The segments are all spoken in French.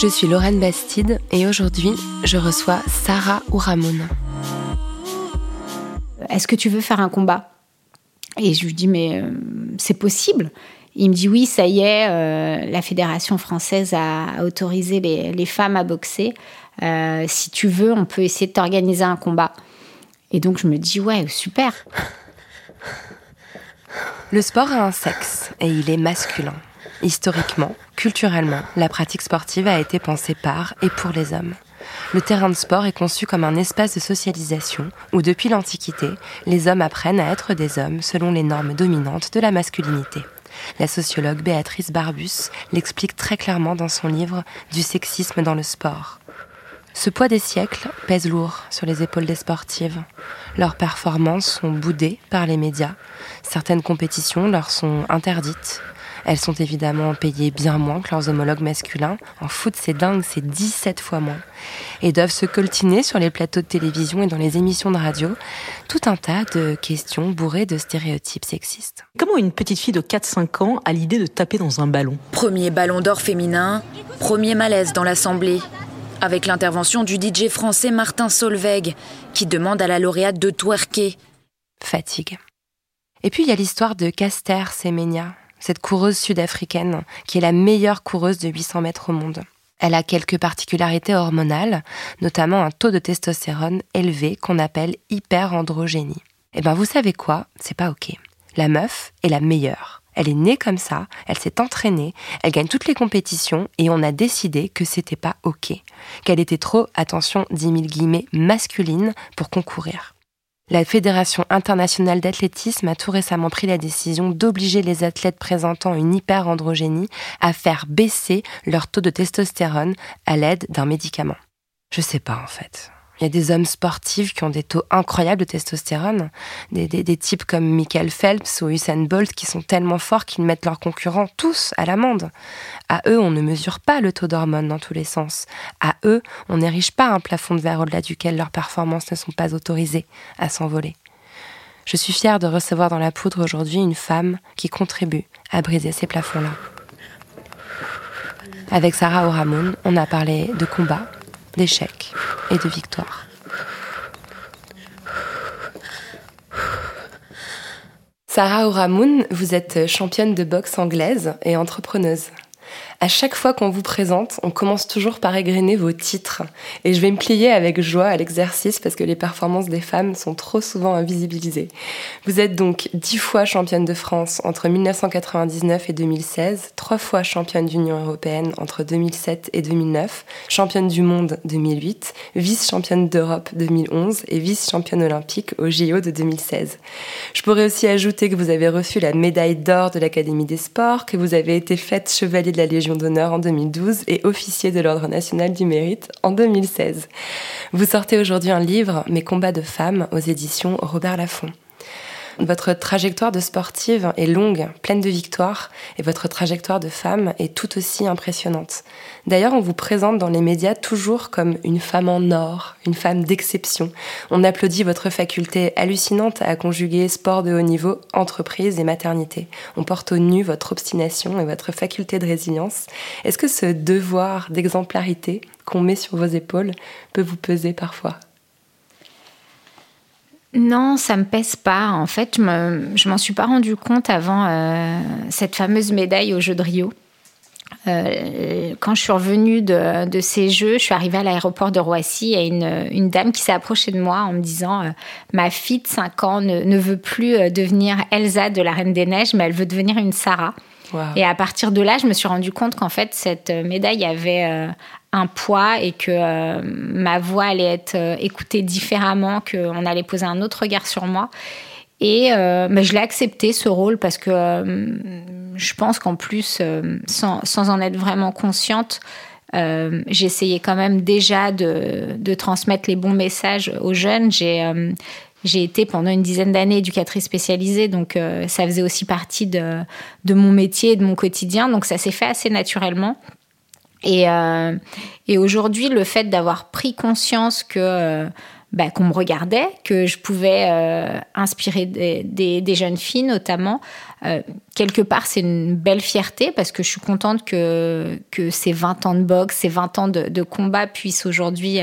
Je suis Lorraine Bastide et aujourd'hui, je reçois Sarah Ouramoun. Est-ce que tu veux faire un combat? Et je lui dis, mais euh, c'est possible. Il me dit, oui, ça y est, euh, la Fédération française a, autorisé les, les femmes à boxer. Euh, si tu veux, on peut essayer de t'organiser un combat. Et donc, je me dis, ouais, super. Le sport a un sexe et il est masculin. Historiquement, culturellement, la pratique sportive a été pensée par et pour les hommes. Le terrain de sport est conçu comme un espace de socialisation où, depuis l'Antiquité, les hommes apprennent à être des hommes selon les normes dominantes de la masculinité. La sociologue Béatrice Barbus l'explique très clairement dans son livre Du sexisme dans le sport. Ce poids des siècles pèse lourd sur les épaules des sportives. Leurs performances sont boudées par les médias. Certaines compétitions leur sont interdites. Elles sont évidemment payées bien moins que leurs homologues masculins. En foot, c'est dingue, c'est 17 fois moins. Et doivent se coltiner sur les plateaux de télévision et dans les émissions de radio tout un tas de questions bourrées de stéréotypes sexistes. Comment une petite fille de 4-5 ans a l'idée de taper dans un ballon? Premier ballon d'or féminin, premier malaise dans l'Assemblée. Avec l'intervention du DJ français Martin Solveig, qui demande à la lauréate de twerker. Fatigue. Et puis il y a l'histoire de Caster Semenya, cette coureuse sud-africaine qui est la meilleure coureuse de 800 mètres au monde. Elle a quelques particularités hormonales, notamment un taux de testostérone élevé qu'on appelle hyperandrogénie. Eh ben vous savez quoi? C'est pas ok. La meuf est la meilleure. Elle est née comme ça, elle s'est entraînée, elle gagne toutes les compétitions et on a décidé que c'était pas ok. Qu'elle était trop, attention, 10 000 guillemets, masculine pour concourir. La Fédération internationale d'athlétisme a tout récemment pris la décision d'obliger les athlètes présentant une hyperandrogénie à faire baisser leur taux de testostérone à l'aide d'un médicament. Je sais pas en fait. Il y a des hommes sportifs qui ont des taux incroyables de testostérone, des, types comme Michael Phelps ou Usain Bolt qui sont tellement forts qu'ils mettent leurs concurrents tous à l'amende. À eux, on ne mesure pas le taux d'hormones dans tous les sens. À eux, on n'érige pas un plafond de verre au-delà duquel leurs performances ne sont pas autorisées à s'envoler. Je suis fière de recevoir dans la poudre aujourd'hui une femme qui contribue à briser ces plafonds-là. Avec Sarah Oramoun, on a parlé de combat, d'échecs et de victoire. Sarah Oramoun, vous êtes championne de boxe anglaise et entrepreneuse. À chaque fois qu'on vous présente, on commence toujours par égrener vos titres. Et je vais me plier avec joie à l'exercice parce que les performances des femmes sont trop souvent invisibilisées. Vous êtes donc dix fois championne de France entre 1999 et 2016, trois fois championne d'Union européenne entre 2007 et 2009, championne du monde 2008, vice-championne d'Europe 2011 et vice-championne olympique au JO de 2016. Je pourrais aussi ajouter que vous avez reçu la médaille d'or de l'Académie des sports, que vous avez été faite chevalier de la Légion d'honneur en 2012 et officier de l'Ordre national du mérite en 2016. Vous sortez aujourd'hui un livre, Mes combats de femmes, aux éditions Robert Laffont. Votre trajectoire de sportive est longue, pleine de victoires, et votre trajectoire de femme est tout aussi impressionnante. D'ailleurs, on vous présente dans les médias toujours comme une femme en or, une femme d'exception. On applaudit votre faculté hallucinante à conjuguer sport de haut niveau, entreprise et maternité. On porte au nu votre obstination et votre faculté de résilience. Est-ce que ce devoir d'exemplarité qu'on met sur vos épaules peut vous peser parfois? Non, ça me pèse pas. En fait, je, me, je m'en suis pas rendu compte avant euh, cette fameuse médaille au jeu de Rio. euh, quand je suis revenue de, ces jeux, je suis arrivée à l'aéroport de Roissy et une, une dame qui s'est approchée de moi en me disant euh, Ma fille de 5 ans ne, veut plus devenir Elsa de la Reine des Neiges, mais elle veut devenir une Sarah. Et à partir de là, je me suis rendu compte qu'en fait, cette médaille avait euh, un poids et que euh, ma voix allait être euh, écoutée différemment, qu'on allait poser un autre regard sur moi. Et mais je l'ai accepté ce rôle parce que je pense qu'en plus, sans, en être vraiment consciente, euh, j'essayais quand même déjà de, transmettre les bons messages aux jeunes. Euh, j'ai été pendant une dizaine d'années éducatrice spécialisée, donc euh, ça faisait aussi partie de, mon métier et de mon quotidien, donc ça s'est fait assez naturellement. Et, et aujourd'hui, le fait d'avoir pris conscience que bah, qu'on me regardait, que je pouvais euh, inspirer des, jeunes filles notamment. Euh, quelque part, c'est une belle fierté parce que je suis contente que, que ces 20 ans de boxe, ces 20 ans de combat puissent aujourd'hui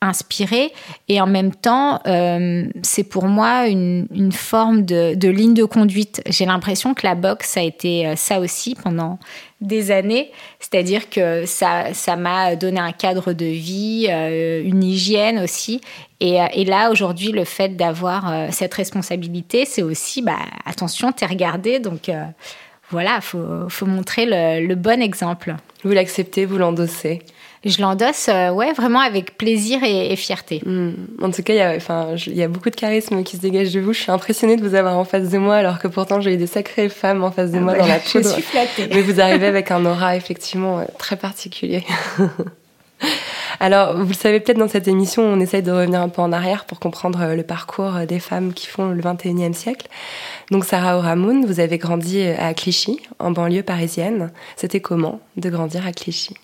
inspiré. Et en même temps euh, c'est pour moi une, une forme de, de, ligne de conduite. J'ai l'impression que la boxe a été euh, ça aussi pendant des années. C'est-à-dire que ça ça m'a donné un cadre de vie euh, une hygiène aussi. Et, et là aujourd'hui le fait d'avoir cette responsabilité c'est aussi bah attention t'es regardé. Donc voilà faut faut montrer le, le bon exemple. Vous l'acceptez vous l'endossez? Je l'endosse euh, ouais vraiment avec plaisir et, et fierté. Mmh. En tout cas, il y a enfin il y a beaucoup de charisme qui se dégage de vous. Je suis impressionnée de vous avoir en face de moi alors que pourtant j'ai eu des sacrées femmes en face de ah moi bah, dans la poudre. Je suis flattée. Mais vous arrivez avec un aura effectivement très particulier. Alors, vous le savez peut-être dans cette émission, on essaye de revenir un peu en arrière pour comprendre le parcours des femmes qui font le 21e siècle. Donc, Sarah Oramoun, vous avez grandi à Clichy, en banlieue parisienne. C'était comment de grandir à Clichy?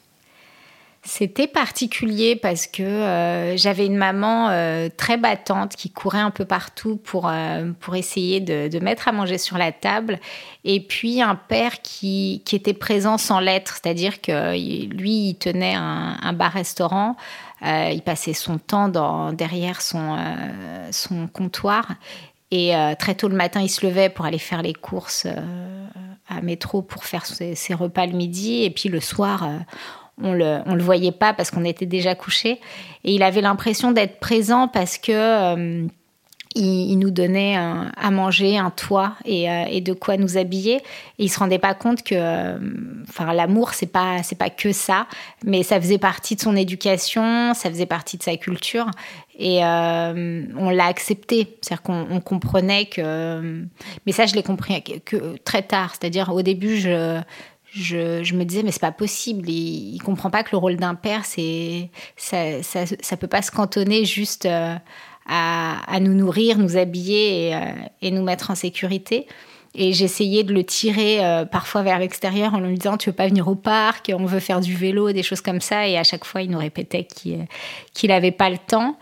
C'était particulier parce que euh, j'avais une maman euh, très battante qui courait un peu partout pour, euh, pour essayer de, mettre à manger sur la table. Et puis un père qui, qui était présent sans l'être, c'est-à-dire que lui, il tenait un, bar-restaurant. Il passait son temps dans, derrière son, son comptoir. Et très tôt le matin, il se levait pour aller faire les courses à métro pour faire ses, repas le midi. Et puis le soir on le, le voyait pas parce qu'on était déjà couché. Et il avait l'impression d'être présent parce que euh, il, nous donnait à manger, un toit et, euh, et, de quoi nous habiller. Et il se rendait pas compte que, euh, l'amour c'est pas c'est pas que ça, mais ça faisait partie de son éducation, ça faisait partie de sa culture. Et on l'a accepté, c'est-à-dire qu'on on comprenait que. Mais ça, je l'ai compris que très tard. C'est-à-dire au début, je je, me disais mais c'est pas possible. Il, il comprend pas que le rôle d'un père c'est ça, ça, peut pas se cantonner juste euh, à, nous nourrir nous habiller et, euh, et, nous mettre en sécurité. Et j'essayais de le tirer euh, parfois vers l'extérieur en lui disant tu veux pas venir au parc on veut faire du vélo des choses comme ça. Et à chaque fois il nous répétait qu'il qu'il avait pas le temps.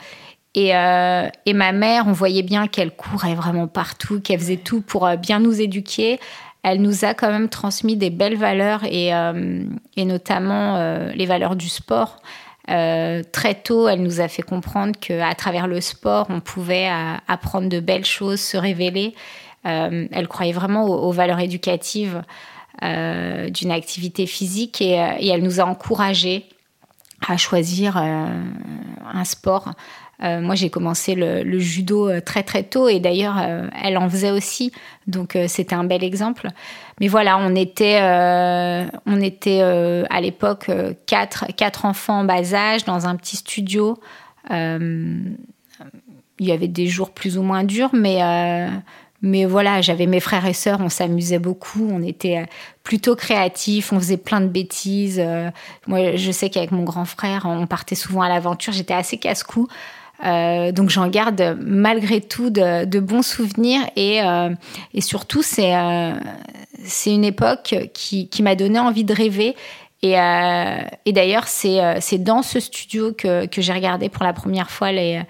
Et, ma mère, on voyait bien qu'elle courait vraiment partout, qu'elle faisait tout pour bien nous éduquer elle nous a quand même transmis des belles valeurs et, euh, notamment euh, les valeurs du sport. Euh, très tôt, elle nous a fait comprendre qu'à travers le sport, on pouvait apprendre de belles choses, se révéler. Elle croyait vraiment aux, valeurs éducatives d'une activité physique et, et, elle nous a encouragés à choisir un sport moi, j'ai commencé le, judo euh, très très tôt et d'ailleurs, euh, elle en faisait aussi. Donc, euh, c'était un bel exemple. Mais voilà, on était, euh, on était à l'époque quatre, quatre enfants en bas âge dans un petit studio. il y avait des jours plus ou moins durs, mais mais voilà, j'avais mes frères et sœurs, on s'amusait beaucoup, on était plutôt créatifs, on faisait plein de bêtises. moi, je sais qu'avec mon grand frère, on partait souvent à l'aventure, j'étais assez casse-cou. Euh, donc j'en garde malgré tout de, bons souvenirs et, euh, surtout c'est euh, c'est une époque qui, m'a donné envie de rêver et, d'ailleurs c'est dans ce studio que, que j'ai regardé pour la première fois les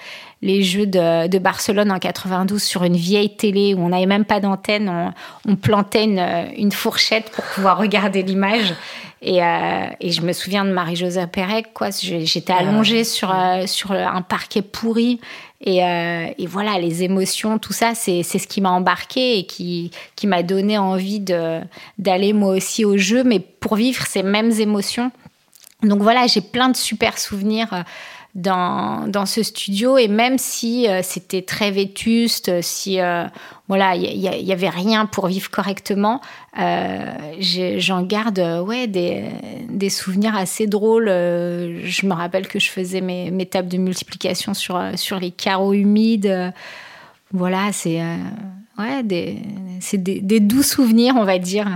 les Jeux de, de, Barcelone en 92 sur une vieille télé où on n'avait même pas d'antenne, on, plantait une, fourchette pour pouvoir regarder l'image. Et, euh, et je me souviens de Marie-Josée Pérec, quoi. J'étais allongée sur, euh, sur un parquet pourri. Et, euh, et, voilà, les émotions, tout ça, c'est ce qui m'a embarqué et qui, qui m'a donné envie d'aller moi aussi au jeu, mais pour vivre ces mêmes émotions. Donc voilà, j'ai plein de super souvenirs dans, ce studio et même si euh, c'était très vétuste, si euh, voilà il y, avait rien pour vivre correctement, euh, j'en garde ouais des, souvenirs assez drôles. je me rappelle que je faisais mes, tables de multiplication sur sur les carreaux humides. voilà, c'est ouais des, des doux souvenirs, on va dire.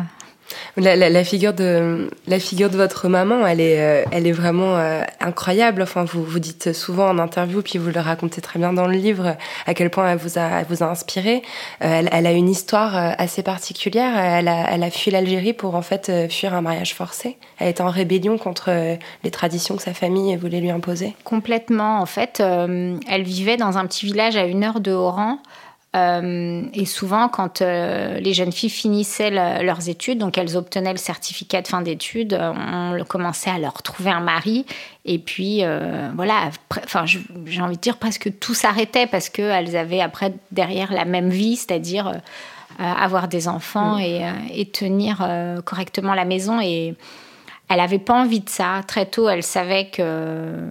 La, figure de la figure de votre maman, elle est euh, elle est vraiment euh, incroyable. Enfin, vous vous dites souvent en interview, puis vous le racontez très bien dans le livre, à quel point elle vous a vous a inspiré. Euh, elle, a une histoire assez particulière. Elle a elle a fui l'Algérie pour en fait fuir un mariage forcé. Elle était en rébellion contre les traditions que sa famille voulait lui imposer. Complètement. En fait, elle vivait dans un petit village à une heure de Oran. Euh, et souvent, quand euh, les jeunes filles finissaient leurs études, donc elles obtenaient le certificat de fin d'études, on commençait à leur trouver un mari. Et puis, euh, voilà, enfin, j'ai envie de dire presque tout s'arrêtait parce qu'elles avaient après derrière la même vie, c'est-à-dire avoir des enfants mm. et, et, tenir correctement la maison. Et elle n'avait pas envie de ça. Très tôt, elle savait que euh,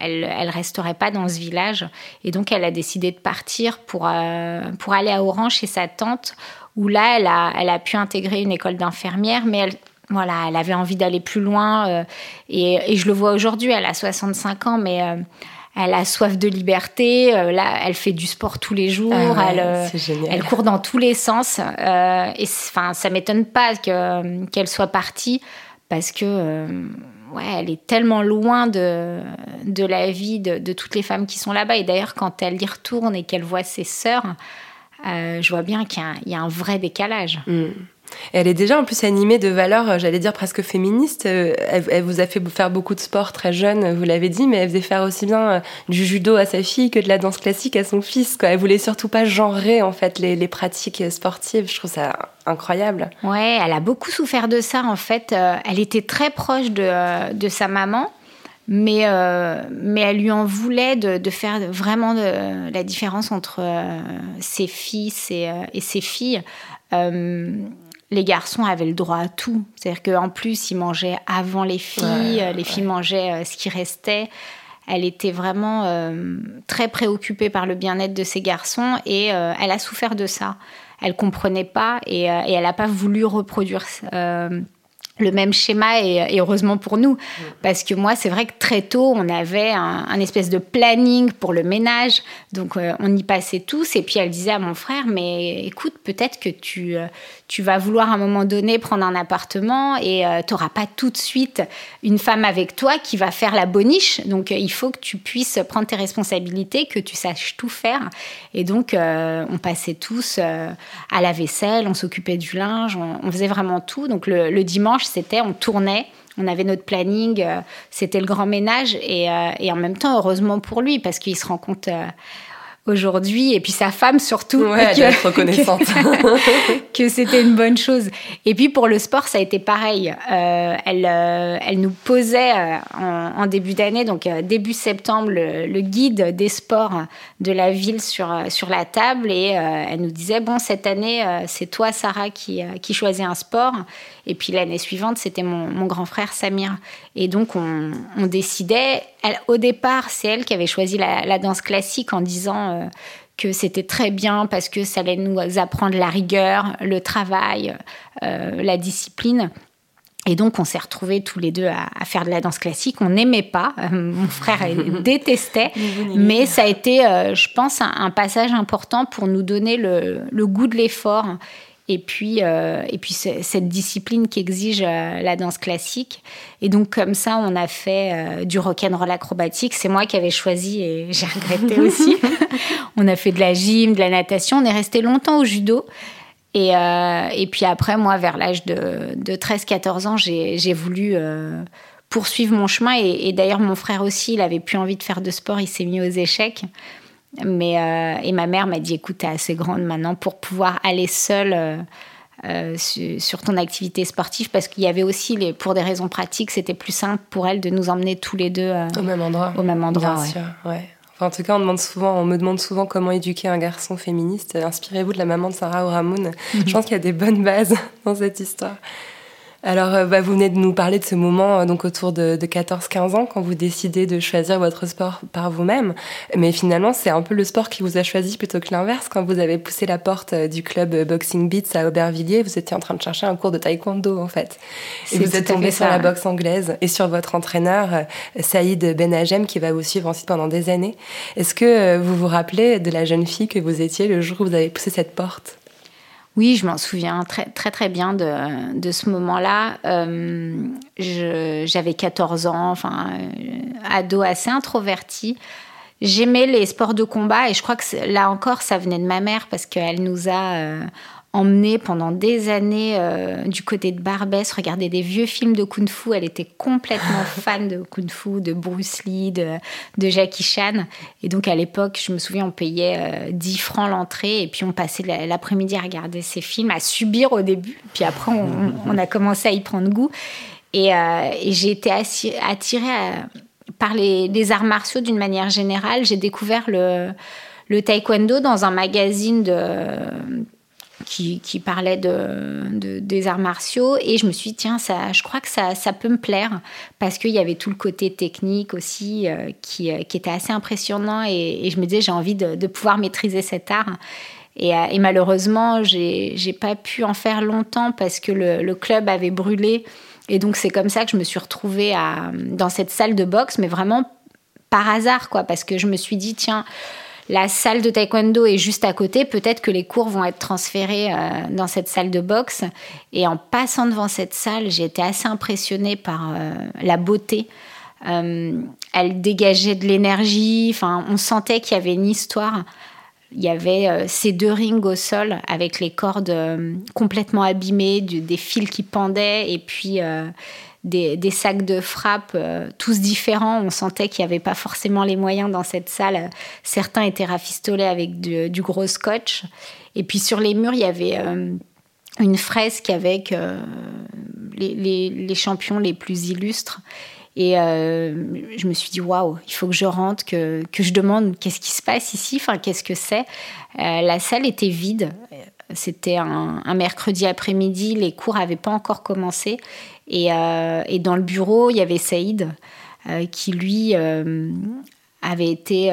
elle, elle resterait pas dans ce village, et donc elle a décidé de partir pour euh, pour aller à Orange chez sa tante, où là, elle a elle a pu intégrer une école d'infirmière, mais elle voilà, elle avait envie d'aller plus loin, euh, et, et, je le vois aujourd'hui. Elle a 65 ans, mais elle a soif de liberté. là, elle fait du sport tous les jours. Ah elle, elle court dans tous les sens. et enfin, ça m'étonne pas que qu'elle soit partie parce que euh, ouais, elle est tellement loin de, de la vie de, toutes les femmes qui sont là-bas. Et d'ailleurs, quand elle y retourne et qu'elle voit ses sœurs, euh, je vois bien qu'il y, a un vrai décalage. Mm elle est déjà en plus animée de valeurs, euh, j'allais dire presque féministes. Euh, elle, vous a fait faire beaucoup de sport très jeune, vous l'avez dit, mais elle faisait faire aussi bien euh, du judo à sa fille que de la danse classique à son fils. Quoi. Elle voulait surtout pas genrer en fait les, pratiques sportives. Je trouve ça incroyable. Ouais, elle a beaucoup souffert de ça en fait. Elle était très proche de, sa maman. Mais, mais elle lui en voulait de, faire vraiment la différence entre ses fils et, et ses filles les garçons avaient le droit à tout. C'est-à-dire qu'en plus, ils mangeaient avant les filles, les filles mangeaient euh, ce qui restait. Elle était vraiment euh, très préoccupée par le bien-être de ses garçons et euh, elle a souffert de ça. Elle comprenait pas et, et elle n'a pas voulu reproduire le même schéma et, heureusement pour nous parce que moi c'est vrai que très tôt on avait un, espèce de planning pour le ménage donc on y passait tous et puis elle disait à mon frère mais écoute peut-être que tu tu vas vouloir à un moment donné prendre un appartement et euh, tu n'auras pas tout de suite une femme avec toi qui va faire la boniche. Donc euh, il faut que tu puisses prendre tes responsabilités, que tu saches tout faire. Et donc euh, on passait tous à la vaisselle, on s'occupait du linge, on, faisait vraiment tout. Donc le, dimanche, c'était on tournait. On avait notre planning, c'était le grand ménage et, et, en même temps, heureusement pour lui, parce qu'il se rend compte aujourd'hui, et puis sa femme surtout, ouais, que, reconnaissante. que, c'était une bonne chose. Et puis pour le sport, ça a été pareil. Euh, elle, euh, elle nous posait euh, en, début d'année, donc début septembre, le, guide des sports de la ville sur, sur la table, et elle nous disait, bon, cette année, c'est toi, Sarah, qui, qui choisit un sport. Et puis l'année suivante, c'était mon, mon, grand frère Samir. Et donc on, on décidait, elle, au départ, c'est elle qui avait choisi la, la danse classique en disant euh, que c'était très bien parce que ça allait nous apprendre la rigueur, le travail, euh, la discipline. Et donc, on s'est retrouvés tous les deux à, faire de la danse classique. On n'aimait pas. Euh, mon frère détestait. mais ça a été, je pense, un, passage important pour nous donner le, le goût de l'effort et puis, euh, et puis cette discipline qui exige euh, la danse classique. Et donc comme ça, on a fait euh, du rock'n'roll acrobatique. C'est moi qui avais choisi et j'ai regretté aussi. on a fait de la gym, de la natation. On est resté longtemps au judo. Et, et puis après, moi, vers l'âge de, de 13-14 ans, j'ai voulu poursuivre mon chemin. Et, et d'ailleurs, mon frère aussi, il avait plus envie de faire de sport. Il s'est mis aux échecs. Mais, euh, et ma mère m'a dit écoute, t'es assez grande maintenant pour pouvoir aller seule euh, euh, su- sur ton activité sportive parce qu'il y avait aussi, les, pour des raisons pratiques, c'était plus simple pour elle de nous emmener tous les deux Au même endroit. au même endroit. Bien ouais. sûr, ouais. Enfin, en tout cas, on, demande souvent, on me demande souvent comment éduquer un garçon féministe. Inspirez-vous de la maman de Sarah Oramoun. Je pense qu'il y a des bonnes bases dans cette histoire. Alors, euh, bah, vous venez de nous parler de ce moment euh, donc autour de, de 14-15 ans quand vous décidez de choisir votre sport par vous-même. Mais finalement, c'est un peu le sport qui vous a choisi plutôt que l'inverse. Quand vous avez poussé la porte euh, du club Boxing Beats à Aubervilliers, vous étiez en train de chercher un cours de taekwondo en fait. Et vous êtes tombé sur la boxe anglaise et sur votre entraîneur Saïd Benhajem qui va vous suivre ensuite pendant des années. Est-ce que vous vous rappelez de la jeune fille que vous étiez le jour où vous avez poussé cette porte? Oui, je m'en souviens très très très bien de, de ce moment-là. Euh, J'avais 14 ans, enfin, euh, ado assez introverti. J'aimais les sports de combat et je crois que là encore, ça venait de ma mère parce qu'elle nous a euh, emmenés pendant des années euh, du côté de Barbès, regarder des vieux films de Kung Fu. Elle était complètement fan de Kung Fu, de Bruce Lee, de, de Jackie Chan. Et donc à l'époque, je me souviens, on payait euh, 10 francs l'entrée et puis on passait la- l'après-midi à regarder ces films, à subir au début. Puis après, on, on a commencé à y prendre goût. Et, euh, et j'ai été attirée à- par les, les arts martiaux d'une manière générale. J'ai découvert le, le taekwondo dans un magazine de, qui, parlait de, de- des arts martiaux. Et je me suis dit tiens ça je crois que ça, ça peut me plaire. Parce qu'il y avait tout le côté technique aussi euh, qui, euh, qui était assez impressionnant. Et, je me disais j'ai envie de, pouvoir maîtriser cet art. Et, euh, et malheureusement j'ai pas pu en faire longtemps parce que le, le club avait brûlé. Et donc c'est comme ça que je me suis retrouvée à, dans cette salle de boxe mais vraiment par hasard quoi. Parce que je me suis dit tiens la salle de taekwondo est juste à côté, peut-être que les cours vont être transférés euh, dans cette salle de boxe. Et en passant devant cette salle, j'ai été assez impressionnée par euh, la beauté. Euh, elle dégageait de l'énergie, enfin, on sentait qu'il y avait une histoire. Il y avait ces deux rings au sol avec les cordes complètement abîmées, des fils qui pendaient et puis des, sacs de frappe, euh, tous différents. On sentait qu'il n'y avait pas forcément les moyens dans cette salle. Certains étaient rafistolés avec du, gros scotch. Et puis sur les murs, il y avait euh, une fresque avec euh, les, les- champions les plus illustres. Et je me suis dit, waouh, il faut que je rentre, que, que je demande qu'est-ce qui se passe ici, enfin, qu'est-ce que c'est? La salle était vide. C'était un, mercredi après-midi, les cours n'avaient pas encore commencé. Et, euh, et dans le bureau, il y avait Saïd, euh, qui lui euh, avait été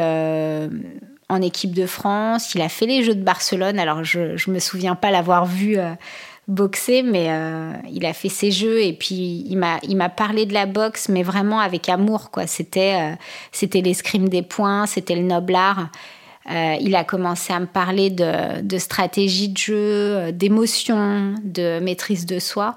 en équipe de France. Il a fait les Jeux de Barcelone. Alors, je ne me souviens pas l'avoir vu boxer, mais il a fait ses jeux et puis il m'a parlé de la boxe, mais vraiment avec amour. C'était c'était l'escrime des points, c'était le noble art. Euh, il a commencé à me parler de, stratégie de jeu, euh, d'émotion, de maîtrise de soi.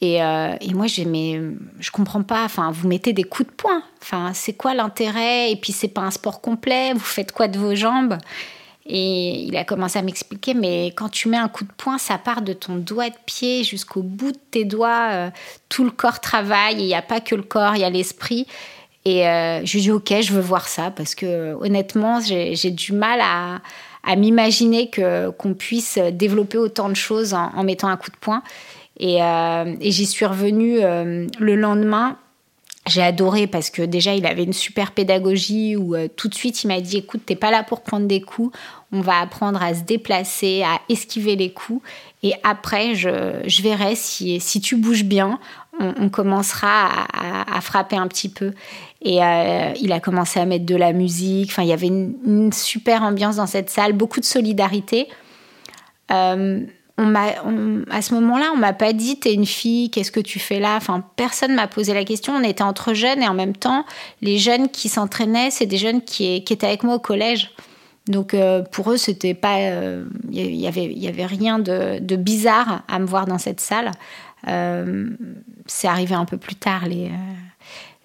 Et, euh, et moi, je comprends pas. Enfin, vous mettez des coups de poing. Enfin, c'est quoi l'intérêt? Et puis, c'est pas un sport complet. Vous faites quoi de vos jambes? Et il a commencé à m'expliquer. Mais quand tu mets un coup de poing, ça part de ton doigt de pied jusqu'au bout de tes doigts. Euh, tout le corps travaille. Il n'y a pas que le corps, il y a l'esprit. Et euh, je lui dis ok, je veux voir ça parce que honnêtement, j'ai du mal à, m'imaginer qu'on puisse développer autant de choses en, mettant un coup de poing. Et, euh, j'y suis revenue euh, le lendemain. J'ai adoré parce que déjà il avait une super pédagogie où tout de suite il m'a dit écoute t'es pas là pour prendre des coups, on va apprendre à se déplacer, à esquiver les coups et après je, verrai si, tu bouges bien, on, commencera à frapper un petit peu. Et euh, il a commencé à mettre de la musique, enfin il y avait une, super ambiance dans cette salle, beaucoup de solidarité. Euh, à ce moment-là, on m'a pas dit t'es une fille, qu'est-ce que tu fais là? Enfin, personne m'a posé la question. On était entre jeunes et en même temps, les jeunes qui s'entraînaient, c'est des jeunes qui, étaient avec moi au collège. Donc euh, pour eux, c'était pas, il y avait, y avait rien de, bizarre à me voir dans cette salle. C'est arrivé un peu plus tard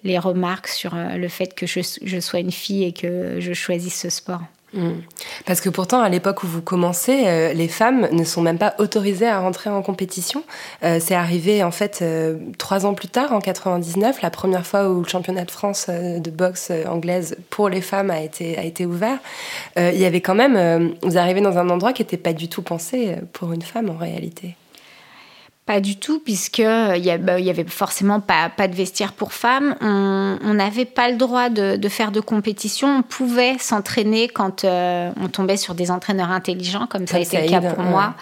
les remarques sur euh, le fait que je, sois une fille et que je choisisse ce sport. Mm. Parce que pourtant, à l'époque où vous commencez, euh, les femmes ne sont même pas autorisées à rentrer en compétition. Euh, c'est arrivé en fait trois ans plus tard, en 99, la première fois où le championnat de France de boxe anglaise pour les femmes a été a été ouvert. Il y avait quand même, vous arrivez dans un endroit qui n'était pas du tout pensé pour une femme en réalité. Pas du tout, puisque il y, bah, y, avait forcément pas, pas de vestiaire pour femmes. On n'avait pas le droit de, de, faire de compétition. On pouvait s'entraîner quand on tombait sur des entraîneurs intelligents, comme ça a été le cas pour moi.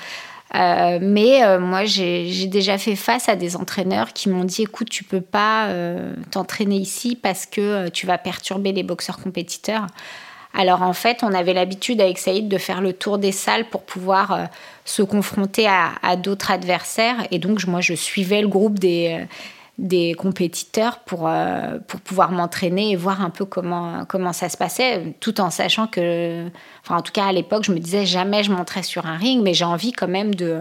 Euh, mais euh, moi, j'ai déjà fait face à des entraîneurs qui m'ont dit écoute, tu peux pas euh, t'entraîner ici parce que tu vas perturber les boxeurs compétiteurs. Alors en fait, on avait l'habitude avec Saïd de faire le tour des salles pour pouvoir se confronter à, d'autres adversaires. Et donc, moi, je suivais le groupe des des compétiteurs pour, euh, pour pouvoir m'entraîner et voir un peu comment, comment ça se passait, tout en sachant que, enfin en tout cas à l'époque, je me disais jamais je monterais sur un ring, mais j'ai envie quand même de,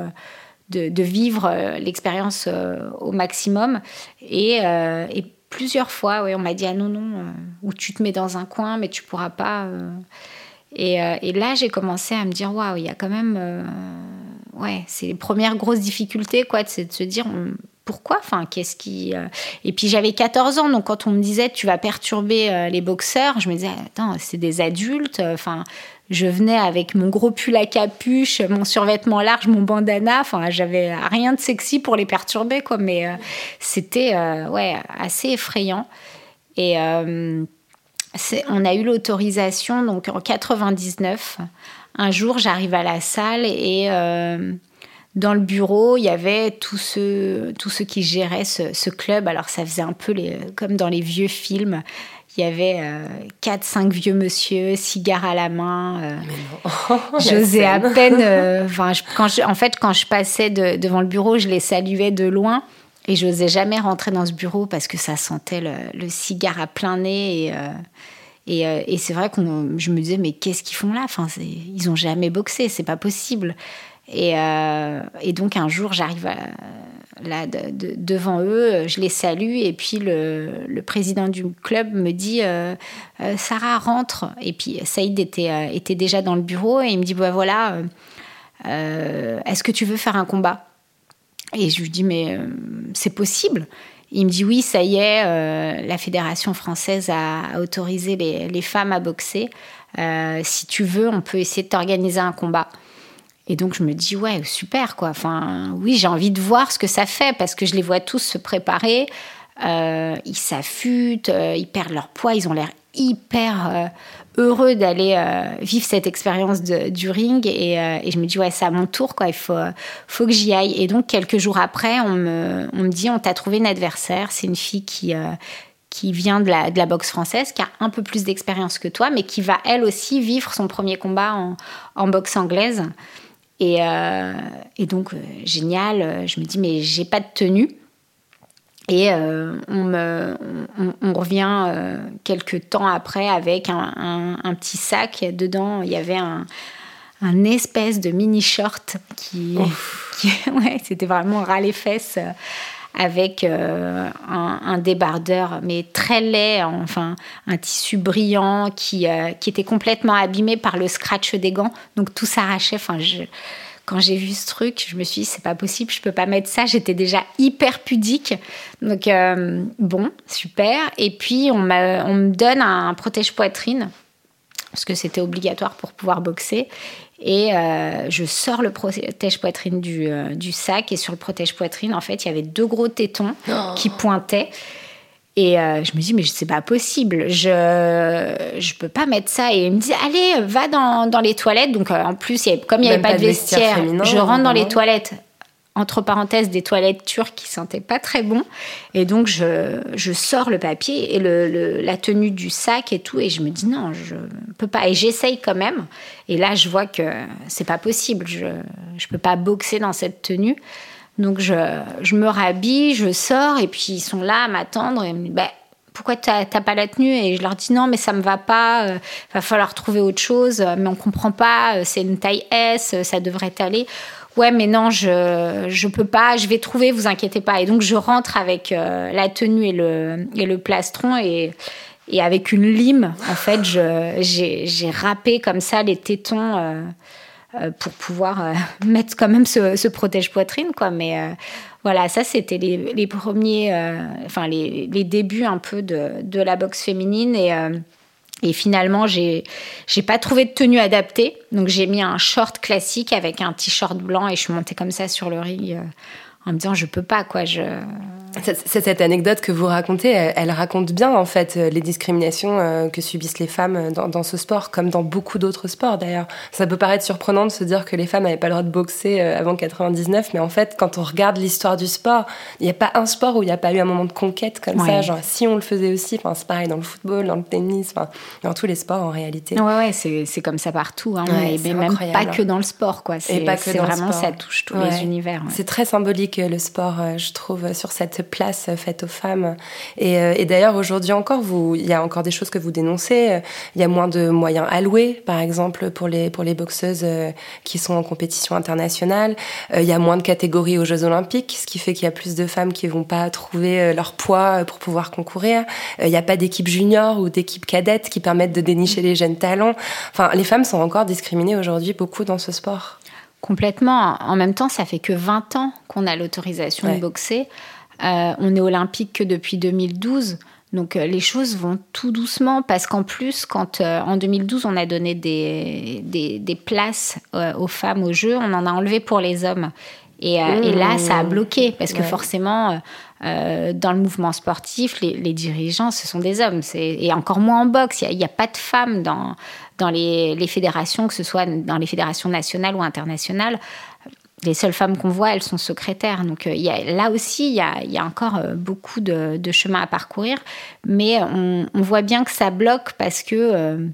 de, vivre euh, l'expérience euh, au maximum. Et plusieurs fois, oui, on m'a dit ah non, non, ou tu te mets dans un coin, mais tu pourras pas. Et, et, là, j'ai commencé à me dire waouh, il y a quand même. ouais, c'est les premières grosses difficultés, quoi, c'est de se dire pourquoi Enfin, qu'est-ce qui euh, Et puis j'avais 14 ans, donc quand on me disait tu vas perturber euh, les boxeurs, je me disais attends, c'est des adultes. Enfin, je venais avec mon gros pull à capuche, mon survêtement large, mon bandana. Enfin, j'avais rien de sexy pour les perturber, quoi. Mais euh, c'était ouais assez effrayant. Et on a eu l'autorisation donc en 99. Un jour, j'arrive à la salle et dans le bureau, il y avait tous ceux, tous ceux qui géraient ce, club. Alors ça faisait un peu les, comme dans les vieux films. Il y avait euh, quatre, cinq vieux monsieur, cigare à la main. Euh, J'osais à peine. Euh, quand en fait, quand je passais devant le bureau, je les saluais de loin. Et j'osais jamais rentrer dans ce bureau parce que ça sentait le, cigare à plein nez. Et, et, et c'est vrai que je me disais, mais qu'est-ce qu'ils font là? Enfin, Ils ont jamais boxé, c'est pas possible. Euh, et, donc un jour, j'arrive là devant eux, je les salue et puis le, président du club me dit euh, euh, Sarah rentre. Et puis Saïd était, déjà dans le bureau et il me dit bah voilà, est-ce que tu veux faire un combat? Et je lui dis mais c'est possible. Il me dit oui, ça y est, la fédération française a, autorisé les, femmes à boxer. si tu veux, on peut essayer de t'organiser un combat. Et donc je me dis ouais super quoi. Enfin oui j'ai envie de voir ce que ça fait parce que je les vois tous se préparer. Euh, ils s'affûtent, euh, ils perdent leur poids, ils ont l'air hyper euh, heureux d'aller vivre cette expérience du ring et, je me dis ouais c'est à mon tour quoi. Il faut faut que j'y aille. Et donc quelques jours après on me on me dit on t'a trouvé une adversaire. C'est une fille qui qui vient de la, de la boxe française, qui a un peu plus d'expérience que toi, mais qui va elle aussi vivre son premier combat en boxe anglaise. Et, euh, et donc, euh, génial, je me dis, mais j'ai pas de tenue. Et euh, on, me, on, revient quelques temps après avec un, un, petit sac. Dedans, il y avait un, un espèce de mini short qui, qui ouais, c'était vraiment ras les fesses avec euh, un, débardeur, mais très laid, enfin un tissu brillant qui, euh, qui était complètement abîmé par le scratch des gants, donc tout s'arrachait. Enfin, quand j'ai vu ce truc, je me suis dit c'est pas possible, je peux pas mettre ça. J'étais déjà hyper pudique, donc euh, bon, super. Et puis on, on me donne un protège poitrine parce que c'était obligatoire pour pouvoir boxer. Et euh, je sors le protège-poitrine du, euh, du, sac. Et sur le protège-poitrine, en fait, il y avait deux gros tétons oh. qui pointaient. Et euh, je me dis, mais c'est pas possible, je je peux pas mettre ça. Et il me dit, allez, va dans, dans les toilettes. Donc en plus, comme il n'y avait pas, de vestiaire, je rentre dans les toilettes entre parenthèses, des toilettes turques qui sentaient pas très bon. Et donc, je, je sors le papier et le, la tenue du sac et tout. Et je me dis, non, je peux pas. Et j'essaye quand même. Et là, je vois que c'est pas possible. Je ne peux pas boxer dans cette tenue. Donc, je, je, me rhabille, je sors. Et puis, ils sont là à m'attendre. Et disent, bah, pourquoi tu n'as pas la tenue? Et je leur dis non, mais ça me va pas. Euh, va falloir trouver autre chose. Mais on comprend pas. Euh, c'est une taille S. Ça devrait aller ouais mais non je je peux pas je vais trouver vous inquiétez pas. Et donc je rentre avec euh, la tenue et le et le plastron et et avec une lime en fait j'ai j'ai râpé comme ça les tétons euh, euh, pour pouvoir mettre quand même ce, ce protège poitrine quoi. Mais voilà ça c'était les, les premiers enfin les, les débuts un peu de de la boxe féminine. Et et finalement, j'ai j'ai pas trouvé de tenue adaptée, donc j'ai mis un short classique avec un t-shirt blanc et je suis montée comme ça sur le ring euh, en me disant je peux pas quoi. Je cette, cette anecdote que vous racontez, elle, raconte bien en fait euh, les discriminations euh, que subissent les femmes dans, dans ce sport, comme dans beaucoup d'autres sports d'ailleurs. Ça peut paraître surprenant de se dire que les femmes n'avaient pas le droit de boxer euh, avant 99, mais en fait, quand on regarde l'histoire du sport, il n'y a pas un sport où il n'y a pas eu un moment de conquête comme ça. Genre, si on le faisait aussi, enfin, c'est pareil dans le football, dans le tennis, enfin, dans tous les sports en réalité. Ouais, ouais, c'est comme ça partout, hein, mais, même pas que dans le sport, quoi. C'est vraiment, ça touche tous les univers. C'est très symbolique le sport, je trouve, sur cette place faite aux femmes. Et, euh, et d'ailleurs, aujourd'hui encore, il y a encore des choses que vous dénoncez. Il y a moins de moyens alloués, par exemple, pour les, pour les boxeuses euh, qui sont en compétition internationale. Euh, il y a moins de catégories aux Jeux Olympiques, ce qui fait qu'il y a plus de femmes qui vont pas trouver leur poids pour pouvoir concourir. Il n'y a pas d'équipe junior ou d'équipe cadette qui permettent de dénicher les jeunes talents. Enfin, les femmes sont encore discriminées aujourd'hui beaucoup dans ce sport. Complètement. En même temps, ça fait que 20 ans qu'on a l'autorisation de boxer. Euh, on est olympique que depuis 2012. Donc euh, les choses vont tout doucement parce qu'en plus, quand euh, en 2012 on a donné des, des, places aux femmes aux Jeux, on en a enlevé pour les hommes. Et, là, ça a bloqué parce que forcément, dans le mouvement sportif, les, dirigeants, ce sont des hommes. Et encore moins en boxe. Il n'y a, pas de femmes dans, dans les, les, fédérations, que ce soit dans les fédérations nationales ou internationales les seules femmes qu'on voit, elles sont secrétaires. Donc euh, y a, là aussi, il y a, encore euh, beaucoup de, chemin à parcourir. Mais on, voit bien que ça bloque parce que euh,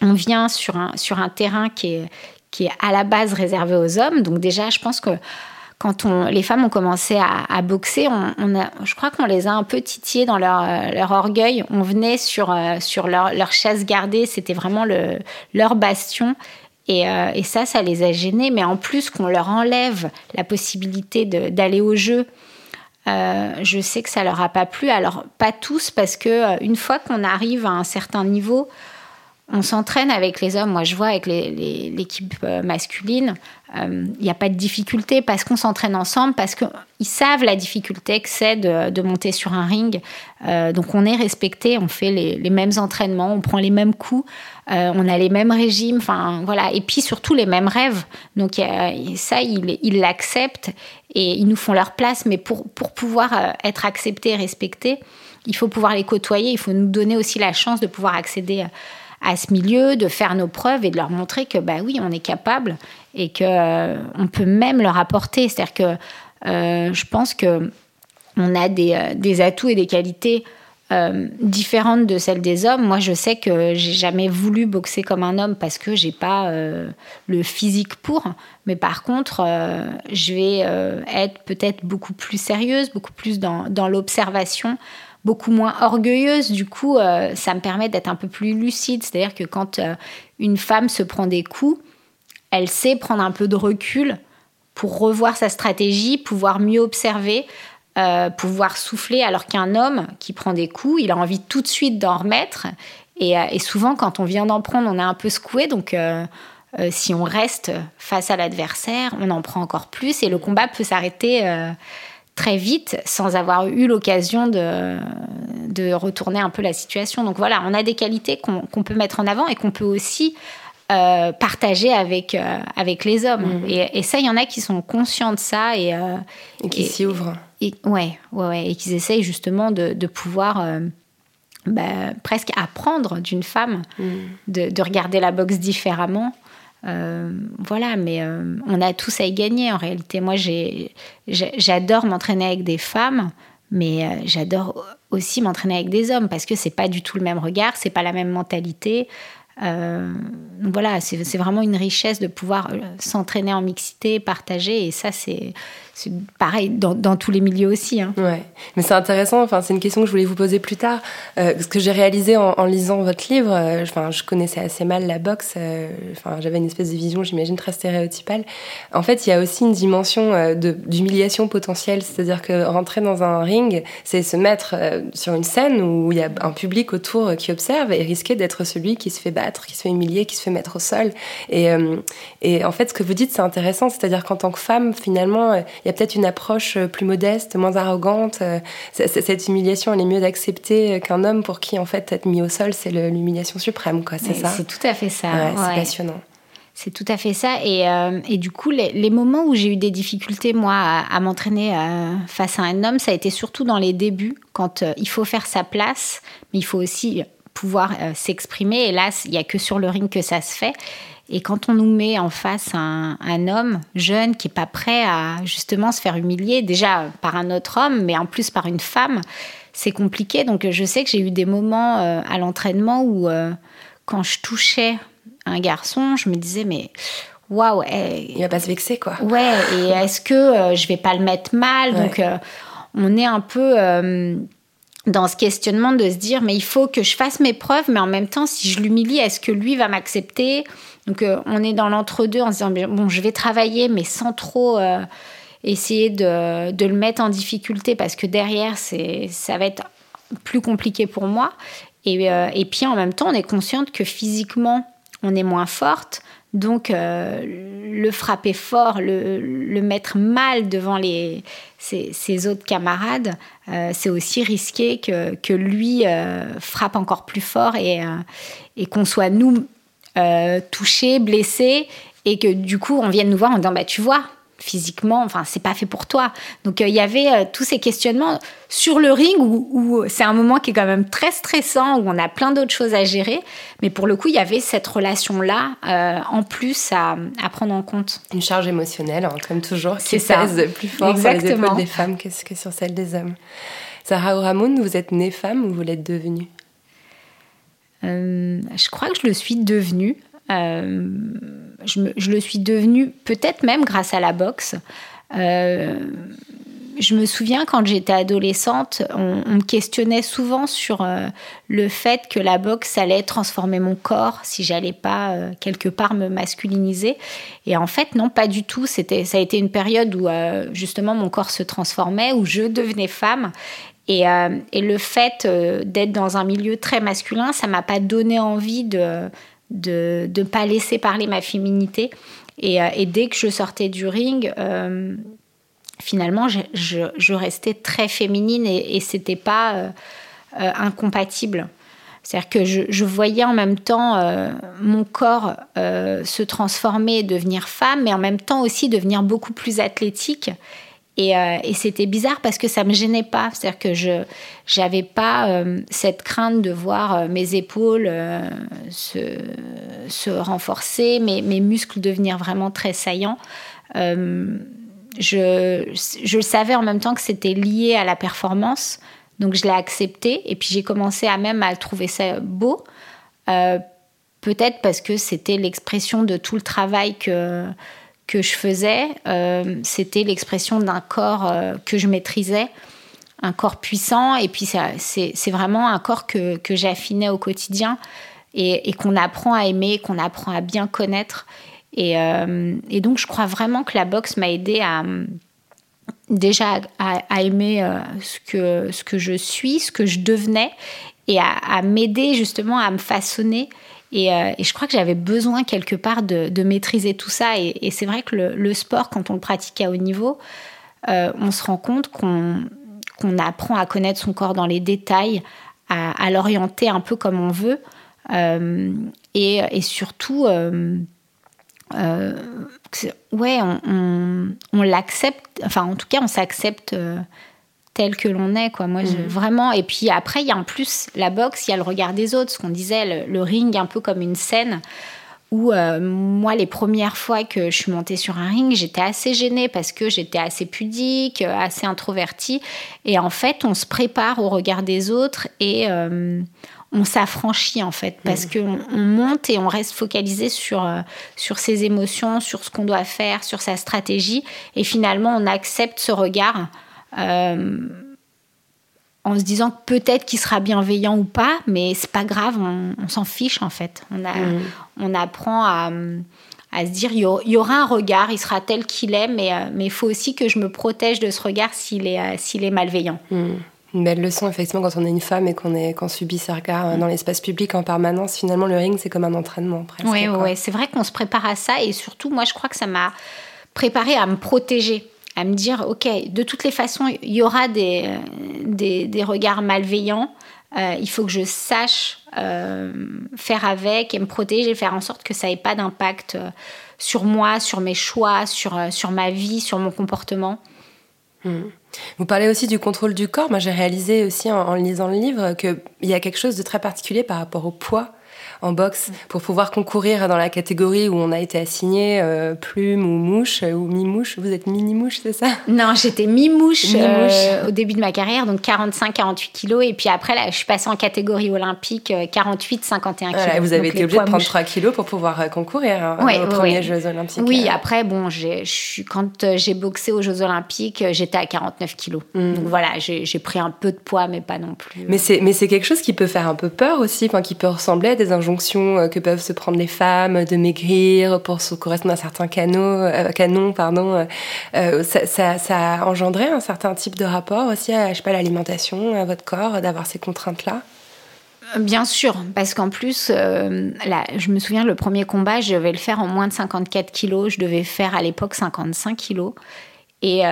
on vient sur un, terrain qui est, à la base réservé aux hommes. Donc déjà, je pense que quand les femmes ont commencé à, boxer, je crois qu'on les a un peu titillées dans leur, orgueil. On venait sur, leur, chasse gardée, c'était vraiment le, leur bastion. Euh, et, ça, ça les a gênés. Mais en plus qu'on leur enlève la possibilité d'aller au jeu, euh, je sais que ça leur a pas plu. Alors pas tous, parce que euh, une fois qu'on arrive à un certain niveau, on s'entraîne avec les hommes. Moi, je vois avec l'équipe masculine, il n'y a pas de difficulté parce qu'on s'entraîne ensemble, parce qu'ils savent la difficulté que c'est de, monter sur un ring. donc, on est respecté, on fait les, mêmes entraînements, on prend les mêmes coups. Euh, on a les mêmes régimes, enfin voilà, et puis surtout les mêmes rêves. Donc ça, ils l'acceptent et ils nous font leur place. Mais pour, pour pouvoir euh, être acceptés et respectés, il faut pouvoir les côtoyer, il faut nous donner aussi la chance de pouvoir accéder euh, à ce milieu, de faire nos preuves et de leur montrer que bah oui, on est capable et que on peut même leur apporter. C'est-à-dire que je pense que on a des, des atouts et des qualités euh, différente de celle des hommes. Moi, je sais que j'ai jamais voulu boxer comme un homme parce que j'ai pas euh, le physique pour. Mais par contre, euh, je vais être peut-être beaucoup plus sérieuse, beaucoup plus dans, dans l'observation, beaucoup moins orgueilleuse. Du coup, ça me permet d'être un peu plus lucide. C'est-à-dire que quand une femme se prend des coups, elle sait prendre un peu de recul pour revoir sa stratégie, pouvoir mieux observer, euh, pouvoir souffler, alors qu'un homme qui prend des coups, il a envie tout de suite d'en remettre. Et, euh, souvent, quand on vient d'en prendre, on est un peu secoué. Donc, euh, si on reste face à l'adversaire, on en prend encore plus. Et le combat peut s'arrêter très vite sans avoir eu l'occasion de, de retourner un peu la situation. Donc voilà, on a des qualités qu'on peut mettre en avant et qu'on peut aussi euh, partager avec, avec les hommes. Mhm. Et, ça, il y en a qui sont conscients de ça et, et qui s'y ouvrent et, ouais, ouais, et qu'ils essayent justement de, de pouvoir euh, bah, presque apprendre d'une femme, mm. de, de, regarder la boxe différemment. Euh, voilà, mais euh, on a tous à y gagner en réalité. Moi, j'adore m'entraîner avec des femmes, mais j'adore aussi m'entraîner avec des hommes parce que c'est pas du tout le même regard, c'est pas la même mentalité. Voilà, c'est vraiment une richesse de pouvoir s'entraîner en mixité, partager, et ça, c'est c'est pareil dans, tous les milieux aussi. Hein. Ouais, mais c'est intéressant. Enfin, c'est une question que je voulais vous poser plus tard. Euh, ce que j'ai réalisé en, lisant votre livre, euh, je connaissais assez mal la boxe. Euh, j'avais une espèce de vision, j'imagine, très stéréotypale. En fait, il y a aussi une dimension euh, d'humiliation potentielle, c'est-à-dire que rentrer dans un ring, c'est se mettre sur une scène où il y a un public autour qui observe et risquer d'être celui qui se fait battre, qui se fait humilier, qui se fait mettre au sol. Et en fait, ce que vous dites, c'est intéressant, c'est-à-dire qu'en tant que femme, finalement il y a peut-être une approche euh, plus modeste, moins arrogante. Euh, cette humiliation, elle est mieux d'accepter qu'un homme pour qui, en fait, être mis au sol, c'est l'humiliation suprême, quoi. C'est ça C'est tout à fait ça. c'est passionnant. C'est tout à fait ça. Et, euh, et du coup, les, les moments où j'ai eu des difficultés, moi, à, à m'entraîner euh, face à un homme, ça a été surtout dans les débuts, quand euh, il faut faire sa place, mais il faut aussi pouvoir euh, s'exprimer. Et là, il n'y a que sur le ring que ça se fait. Et quand on nous met en face un, un homme jeune qui est pas prêt à justement se faire humilier, déjà par un autre homme, mais en plus par une femme, c'est compliqué. Donc je sais que j'ai eu des moments euh, à l'entraînement où euh, quand je touchais un garçon, je me disais mais waouh, eh, Il va pas se vexer, quoi. Ouais, et est-ce que euh, je vais pas le mettre mal? Donc, euh, on est un peu dans ce questionnement de se dire, mais il faut que je fasse mes preuves, mais en même temps, si je l'humilie, est-ce que lui va m'accepter? Donc, euh, on est dans l'entre-deux en se disant, bon, je vais travailler, mais sans trop euh, essayer de, le mettre en difficulté, parce que derrière, ça va être plus compliqué pour moi. Et, euh, et puis, en même temps, on est consciente que physiquement, on est moins forte. Donc, le frapper fort, le, mettre mal devant les, ses, autres camarades, c'est aussi risqué que, que lui frappe encore plus fort et, et qu'on soit nous euh, touchés, blessés, et que du coup, on vienne nous voir en disant bah, Tu vois, physiquement, enfin, c'est pas fait pour toi. Donc, euh, il y avait euh, tous ces questionnements sur le ring où, où c'est un moment qui est quand même très stressant, où on a plein d'autres choses à gérer. Mais pour le coup, il y avait cette relation-là euh, en plus à, à prendre en compte. Une charge émotionnelle, hein, comme toujours, qui ça. pèse plus fort sur les Exactement. épaules des femmes que, que sur celles des hommes. Sarah Oramoun, vous êtes née femme ou vous l'êtes devenue? Euh, je crois que je le suis devenue. Euh, je, le suis devenue peut-être même grâce à la boxe. Euh, je me souviens quand j'étais adolescente, on, me questionnait souvent sur euh, le fait que la boxe allait transformer mon corps si j'allais pas euh, quelque part me masculiniser. Et en fait, non, pas du tout. C'était, ça a été une période où euh, justement mon corps se transformait, où je devenais femme. Et, euh, et le fait euh, d'être dans un milieu très masculin, ça m'a pas donné envie de de ne pas laisser parler ma féminité. Et, euh, et dès que je sortais du ring, finalement, je, je- restais très féminine et, et c'était pas incompatible. C'est-à-dire que je, je voyais en même temps mon corps se transformer devenir femme, mais en même temps aussi devenir beaucoup plus athlétique. Et, euh, et c'était bizarre parce que ça me gênait pas. C'est-à-dire que je j'avais pas euh, cette crainte de voir euh, mes épaules se, se renforcer, mes, mes muscles devenir vraiment très saillants. Je, je savais en même temps que c'était lié à la performance, donc je l'ai accepté. Et puis j'ai commencé à même à trouver ça beau. Peut-être parce que c'était l'expression de tout le travail que, que je faisais. Euh, c'était l'expression d'un corps euh, que je maîtrisais, un corps puissant. Et puis c'est vraiment un corps que, j'affinais au quotidien et, qu'on apprend à aimer, qu'on apprend à bien connaître. Et, euh, et donc je crois vraiment que la boxe m'a aidé à déjà à, aimer ce, que, ce que je suis, ce que je devenais, et à m'aider justement à me façonner. Et, euh, et je crois que j'avais besoin quelque part de, maîtriser tout ça. Et, c'est vrai que le, sport, quand on le pratique à haut niveau, euh, on se rend compte qu'on qu'on apprend à connaître son corps dans les détails, à, l'orienter un peu comme on veut, euh, et, surtout, ouais, on, l'accepte, enfin en tout cas, on s'accepte tel que l'on est, quoi. Moi, je- vraiment. Et puis après, il y a en plus la boxe, il y a le regard des autres, ce qu'on disait, le, le ring un peu comme une scène où euh, moi, les premières fois que je suis montée sur un ring, j'étais assez gênée parce que j'étais assez pudique, euh, assez introvertie. Et en fait, on se prépare au regard des autres et euh, on s'affranchit en fait parce qu'on on monte et on reste focalisé sur, euh, sur ses émotions, sur ce qu'on doit faire, sur sa stratégie. Et finalement, on accepte ce regard. Euh, en se disant que peut-être qu'il sera bienveillant ou pas, mais c'est pas grave, on, on s'en fiche en fait. On, a, on apprend à, à se dire il y aura- un regard, il sera tel qu'il est, mais euh, mais il faut aussi que je me protège de ce regard s'il est, euh, s'il est malveillant. Une belle leçon, effectivement, quand on est une femme et qu'on subit ces regards dans l'espace public en permanence. Finalement, le ring, c'est comme un entraînement, presque. Oui, ouais, c'est vrai qu'on se prépare à ça et surtout, moi, je crois que ça m'a préparé à me protéger, à me dire, ok, de toutes les façons, il y aura des, euh, des, regards malveillants. euh, il faut que je sache euh, faire avec et me protéger, faire en sorte que ça n'ait pas d'impact sur moi, sur mes choix, sur, sur ma vie, sur mon comportement. Hmm. Vous parlez aussi du contrôle du corps. Moi, j'ai réalisé aussi en, en lisant le livre qu'il y a quelque chose de très particulier par rapport au poids en boxe pour pouvoir concourir dans la catégorie où on a été assigné euh, plume ou mouche euh, ou mi-mouche. Vous êtes mini-mouche, c'est ça? Non, j'étais mi-mouche euh, au début de ma carrière, donc 45-48 kilos. Et puis après, là, je suis passée en catégorie olympique 48-51 kilos. vous avez été obligée de prendre 3 kilos pour pouvoir concourir hein, aux premiers Jeux olympiques. Oui, après, bon, quand j'ai boxé aux Jeux olympiques, j'étais à 49 kilos. Mm. Donc voilà, j'ai pris un peu de poids, mais pas non plus. Mais c'est quelque chose qui peut faire un peu peur aussi, qui peut ressembler à des injonctions euh, que peuvent se prendre les femmes de maigrir pour se correspondre à certains canaux, euh, canons. Pardon, euh, ça, ça, un certain type de rapport aussi à, je sais pas, l'alimentation, à votre corps, d'avoir ces contraintes-là? Bien sûr, parce qu'en plus, là, je me souviens, le premier combat, je devais le faire en moins de 54 kilos. Je devais faire à l'époque 55 kilos. Et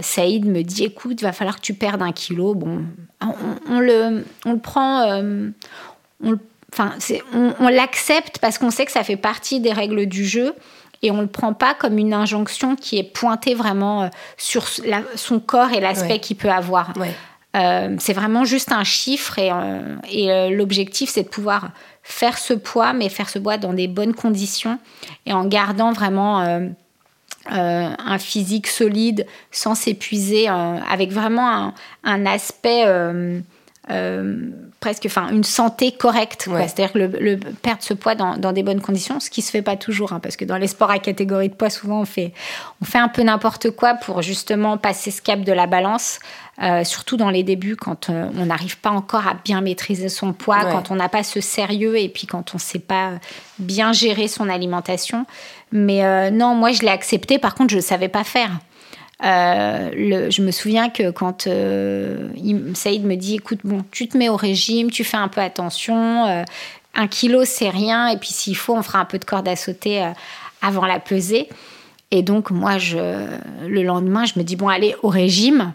Saïd me dit, écoute, va falloir que tu perdes un kilo. Bon, on, le, on le prend, on le Enfin, on, l'accepte parce qu'on sait que ça fait partie des règles du jeu et on ne le prend pas comme une injonction qui est pointée vraiment euh, sur son corps et l'aspect qu'il peut avoir. Euh, c'est vraiment juste un chiffre et, euh, et l'objectif c'est de pouvoir faire ce poids, mais faire ce poids dans des bonnes conditions et en gardant vraiment un physique solide sans s'épuiser, avec vraiment un, un aspect presque, enfin, une santé correcte. C'est-à-dire que le, perdre ce poids dans, des bonnes conditions, ce qui se fait pas toujours, hein, parce que dans les sports à catégorie de poids, souvent on fait, on fait un peu n'importe quoi pour justement passer ce cap de la balance. Euh, surtout dans les débuts, quand euh, on n'arrive pas encore à bien maîtriser son poids, quand on n'a pas ce sérieux et puis quand on ne sait pas bien gérer son alimentation. Mais euh, non, moi je l'ai accepté, par contre je ne savais pas faire. Euh, je me souviens que quand euh, Saïd me dit écoute, bon, tu te mets au régime, tu fais un peu attention, euh, un kilo c'est rien, et puis s'il faut, on fera un peu de corde à sauter avant la pesée. Et donc, moi, je, le lendemain, je me dis bon, allez, au régime.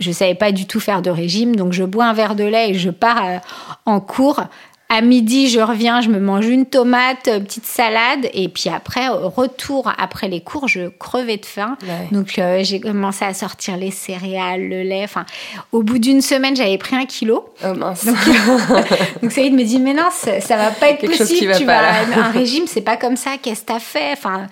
Je savais pas du tout faire de régime, donc je bois un verre de lait et je pars en cours à midi, je reviens, je me mange une tomate, euh, petite salade, et puis après, retour après les cours, je crevais de faim. Donc euh, j'ai commencé à sortir les céréales, le lait. Enfin, au bout d'une semaine, j'avais pris un kilo. Oh mince. Donc, donc Saïd me dit mais non, ça, ça va pas être possible. tu vas un régime, c'est pas comme ça. Qu'est-ce que t'as fait? Enfin.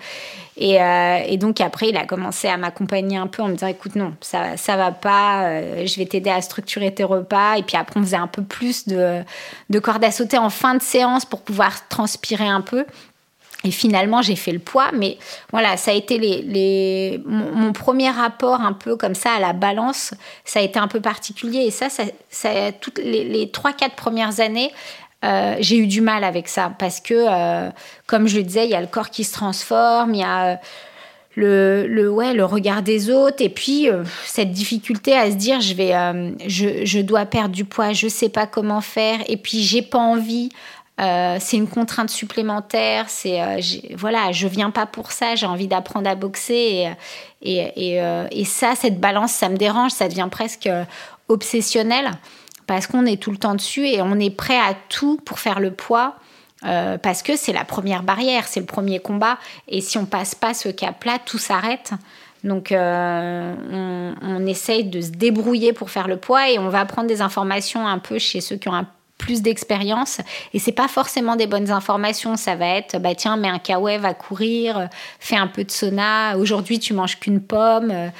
Euh, et, donc après, il a commencé à m'accompagner un peu en me disant, écoute, non, ça, ça va pas, euh, je vais t'aider à structurer tes repas. Et puis après, on faisait un peu plus de, de cordes à sauter en fin de séance pour pouvoir transpirer un peu. Et finalement, j'ai fait le poids, mais voilà, ça a été les, les mon, premier rapport un peu comme ça à la balance, ça a été un peu particulier. Et ça, ça, ça toutes les trois, quatre premières années, euh, j'ai eu du mal avec ça parce que, euh, comme je le disais, il y a le corps qui se transforme, il y a euh, le, le, ouais, le regard des autres et puis cette difficulté à se dire je, vais, je, je, dois perdre du poids, je sais pas comment faire et puis j'ai pas envie. c'est une contrainte supplémentaire. C'est voilà, je viens pas pour ça. J'ai envie d'apprendre à boxer et, et, et, et, ça, cette balance, ça me dérange. Ça devient presque obsessionnel parce qu'on est tout le temps dessus et on est prêt à tout pour faire le poids. Euh, parce que c'est la première barrière, c'est le premier combat. Et si on passe pas ce cap-là, tout s'arrête. Donc euh, on, essaye de se débrouiller pour faire le poids et on va prendre des informations un peu chez ceux qui ont plus d'expérience et c'est pas forcément des bonnes informations ça va être bah tiens mets un kawaii va courir fais un peu de sauna aujourd'hui tu manges qu'une pomme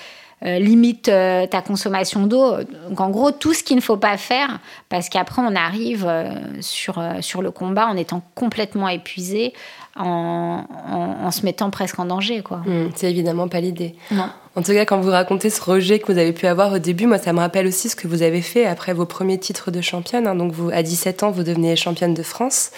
euh, limite euh, ta consommation d'eau. Donc en gros, tout ce qu'il ne faut pas faire, parce qu'après on arrive euh, sur, sur le combat en étant complètement épuisé, en, en, se mettant presque en danger. quoi. Mmh, c'est évidemment pas l'idée. Non. En tout cas, quand vous racontez ce rejet que vous avez pu avoir au début, moi, ça me rappelle aussi ce que vous avez fait après vos premiers titres de championne. Hein. Donc, vous, à 17 ans, vous devenez championne de France.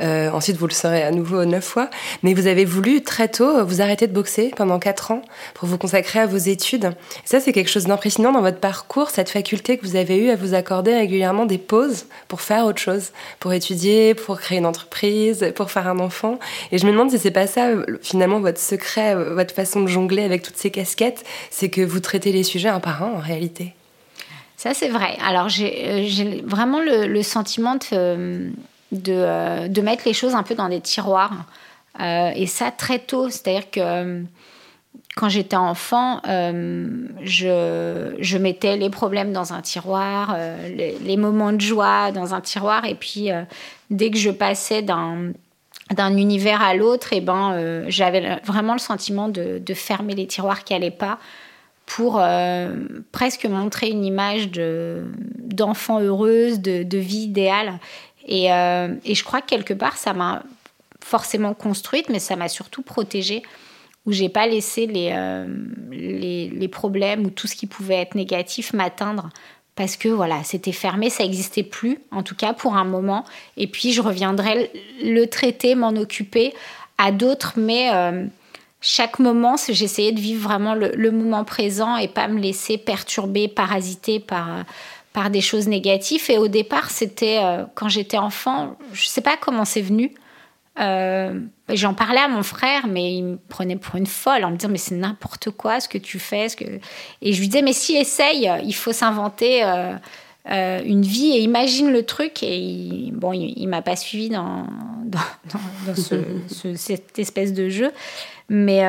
Euh, ensuite, vous le serez à nouveau neuf fois. Mais vous avez voulu très tôt vous arrêter de boxer pendant quatre ans pour vous consacrer à vos études. Ça, c'est quelque chose d'impressionnant dans votre parcours, cette faculté que vous avez eue à vous accorder régulièrement des pauses pour faire autre chose, pour étudier, pour créer une entreprise, pour faire un enfant. Et je me demande si c'est pas ça, finalement, votre secret, votre façon de jongler avec toutes ces casquettes c'est que vous traitez les sujets un par un en réalité. Ça, c'est vrai. Alors, j'ai vraiment le, sentiment de, de, de, mettre les choses un peu dans des tiroirs. et ça, très tôt. C'est-à-dire que quand j'étais enfant, euh, je, je, mettais les problèmes dans un tiroir, euh, les, moments de joie dans un tiroir, et puis euh, dès que je passais d'un d'un univers à l'autre, et eh ben j'avais vraiment le sentiment de, de, fermer les tiroirs qui n'allaient pas pour presque montrer une image de d'enfant heureuse, de, de, vie idéale. Et, et je crois que quelque part ça m'a forcément construite, mais ça m'a surtout protégée où j'ai pas laissé euh, les, les, problèmes ou tout ce qui pouvait être négatif m'atteindre parce que voilà, c'était fermé, ça n'existait plus, en tout cas pour un moment. Et puis je reviendrai le traiter, m'en occuper à d'autres, mais euh, chaque moment, j'essayais de vivre vraiment le, moment présent et pas me laisser perturber, parasiter par, par des choses négatives. Et au départ, c'était euh, quand j'étais enfant, je sais pas comment c'est venu. Euh, j'en parlais à mon frère, mais il me prenait pour une folle en me disant mais c'est n'importe quoi ce que tu fais. Ce que... Et je lui disais mais si essaye, il faut s'inventer euh, euh, une vie et imagine le truc. Et il, bon, il, m'a pas suivi dans, dans, cette espèce de jeu, mais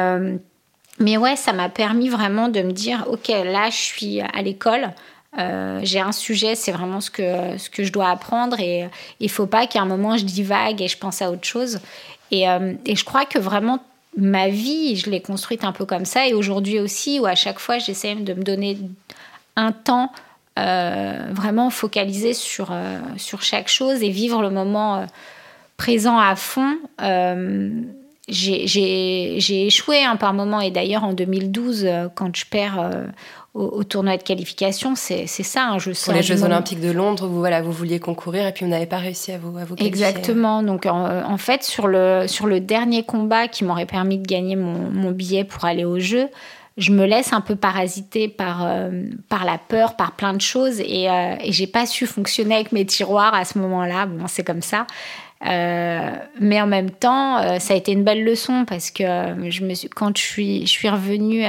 mais ouais, ça m'a permis vraiment de me dire ok là je suis à l'école. Euh, j'ai un sujet, c'est vraiment ce que, ce que je dois apprendre et il faut pas qu'à un moment je divague et je pense à autre chose. Et, euh, et je crois que vraiment ma vie, je l'ai construite un peu comme ça et aujourd'hui aussi où à chaque fois j'essaie de me donner un temps euh, vraiment focalisé sur, sur chaque chose et vivre le moment présent à fond. j'ai échoué hein, par moment et d'ailleurs en 2012 quand je perds au, tournoi de qualification, c'est ça. un jeu Pour les Jeux Olympiques de Londres, vous, voilà, vous vouliez concourir et puis vous n'avez pas réussi à vous, à vous qualifier. Exactement. Donc, en, fait, sur le, sur le dernier combat qui m'aurait permis de gagner mon, mon, billet pour aller au jeu, je me laisse un peu parasiter par, euh, par la peur, par plein de choses et, euh, et j'ai pas su fonctionner avec mes tiroirs à ce moment-là. Bon, c'est comme ça. Euh, mais en même temps, ça a été une belle leçon parce que je me suis, quand je suis, je suis revenue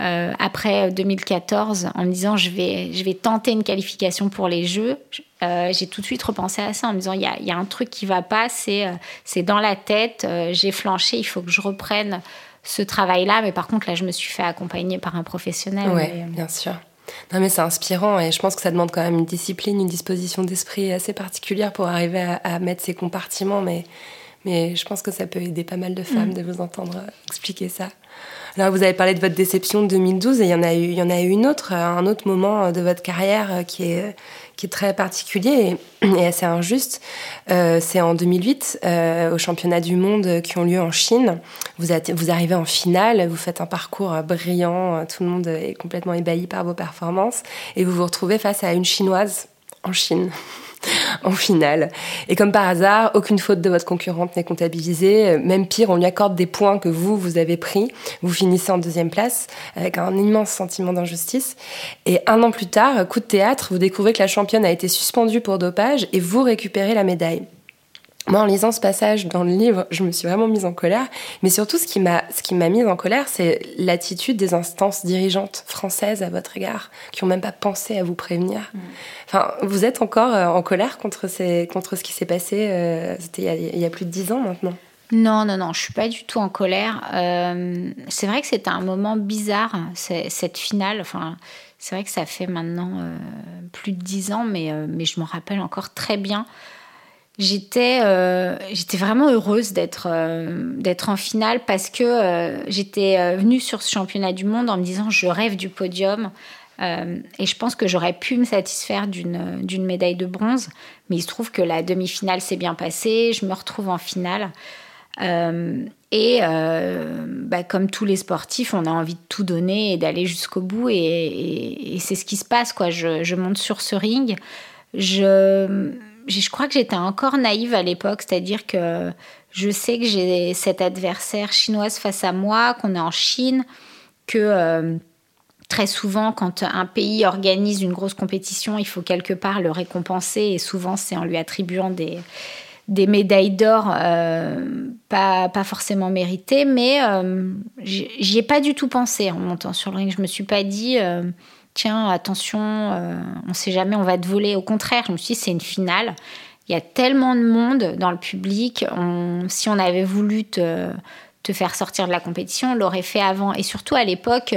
euh, après 2014 en me disant je vais, je vais tenter une qualification pour les Jeux. Euh, j'ai tout de suite repensé à ça en me disant il y a, y a, un truc qui va pas, c'est euh, c'est dans la tête, j'ai flanché, il faut que je reprenne ce travail-là. Mais par contre, là, je me suis fait accompagner par un professionnel. Oui, bien sûr. Non, mais c'est inspirant et je pense que ça demande quand même une discipline, une disposition d'esprit assez particulière pour arriver à, mettre ces compartiments. Mais, mais je pense que ça peut aider pas mal de femmes mm. de vous entendre expliquer ça. Alors, vous avez parlé de votre déception de 2012 et il y en a eu, il y en a eu une autre, un autre moment de votre carrière euh, qui est, qui est très particulier et, assez injuste. Euh, c'est en 2008, euh, au championnat du monde qui ont lieu en Chine. Vous, êtes, vous arrivez en finale, vous faites un parcours brillant, tout le monde est complètement ébahi par vos performances et vous vous retrouvez face à une chinoise en Chine. en finale. Et comme par hasard, aucune faute de votre concurrente n'est comptabilisée. Même pire, on lui accorde des points que vous, vous avez pris. Vous finissez en deuxième place avec un immense sentiment d'injustice. Et un an plus tard, coup de théâtre, vous découvrez que la championne a été suspendue pour dopage et vous récupérez la médaille. Moi, en lisant ce passage dans le livre, je me suis vraiment mise en colère. Mais surtout, ce qui m'a, ce qui m'a mise en colère, c'est l'attitude des instances dirigeantes françaises à votre égard, qui ont même pas pensé à vous prévenir. Mm. Enfin, vous êtes encore euh, en colère contre, ces, contre ce qui s'est passé. Euh, c'était il y, a, plus de dix ans maintenant. Non, non, non, je suis pas du tout en colère. Euh, c'est vrai que c'était un moment bizarre, cette finale. Enfin, c'est vrai que ça fait maintenant plus de dix ans, mais, mais je me rappelle encore très bien j'étais euh, j'étais vraiment heureuse d'être euh, d'être en finale parce que euh, j'étais venue sur ce championnat du monde en me disant je rêve du podium et je pense que j'aurais pu me satisfaire d'une d'une médaille de bronze. Mais il se trouve que la demi-finale s'est bien passée je me retrouve en finale. Et bah, comme tous les sportifs on a envie de tout donner et d'aller jusqu'au bout et, et c'est ce qui se passe quoi. Je, je monte sur ce ring. Je je crois que j'étais encore naïve à l'époque, c'est-à-dire que je sais que j'ai cette adversaire chinoise face à moi, qu'on est en Chine, que euh, très souvent, quand un pays organise une grosse compétition, il faut quelque part le récompenser, et souvent c'est en lui attribuant des, des médailles d'or euh, pas, pas forcément méritées, mais euh, j'y ai pas du tout pensé en montant sur le ring. Je me suis pas dit tiens, attention, on ne sait jamais, on va te voler. Au contraire, je me suis dit, c'est une finale. Il y a tellement de monde dans le public. si on avait voulu te, faire sortir de la compétition, on l'aurait fait avant. Et surtout à l'époque,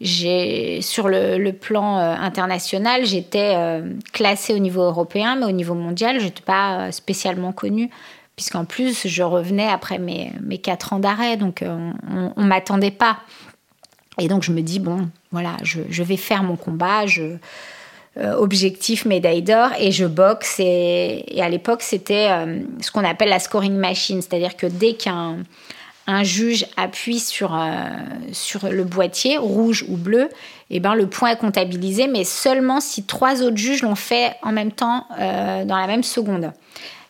j'ai sur le, plan euh, international, j'étais euh, classée au niveau européen, mais au niveau mondial, je n'étais pas euh, spécialement connue, puisqu'en plus, je revenais après mes, mes quatre ans d'arrêt, donc on ne m'attendait pas. Et donc, je me dis, bon, voilà, je, je vais faire mon combat, je, objectif médaille d'or, et je boxe. Et, à l'époque, c'était ce qu'on appelle la scoring machine, c'est-à-dire que dès qu'un un juge appuie sur, euh, sur le boîtier, rouge ou bleu, et eh ben, le point est comptabilisé, mais seulement si trois autres juges l'ont fait en même temps euh, dans la même seconde.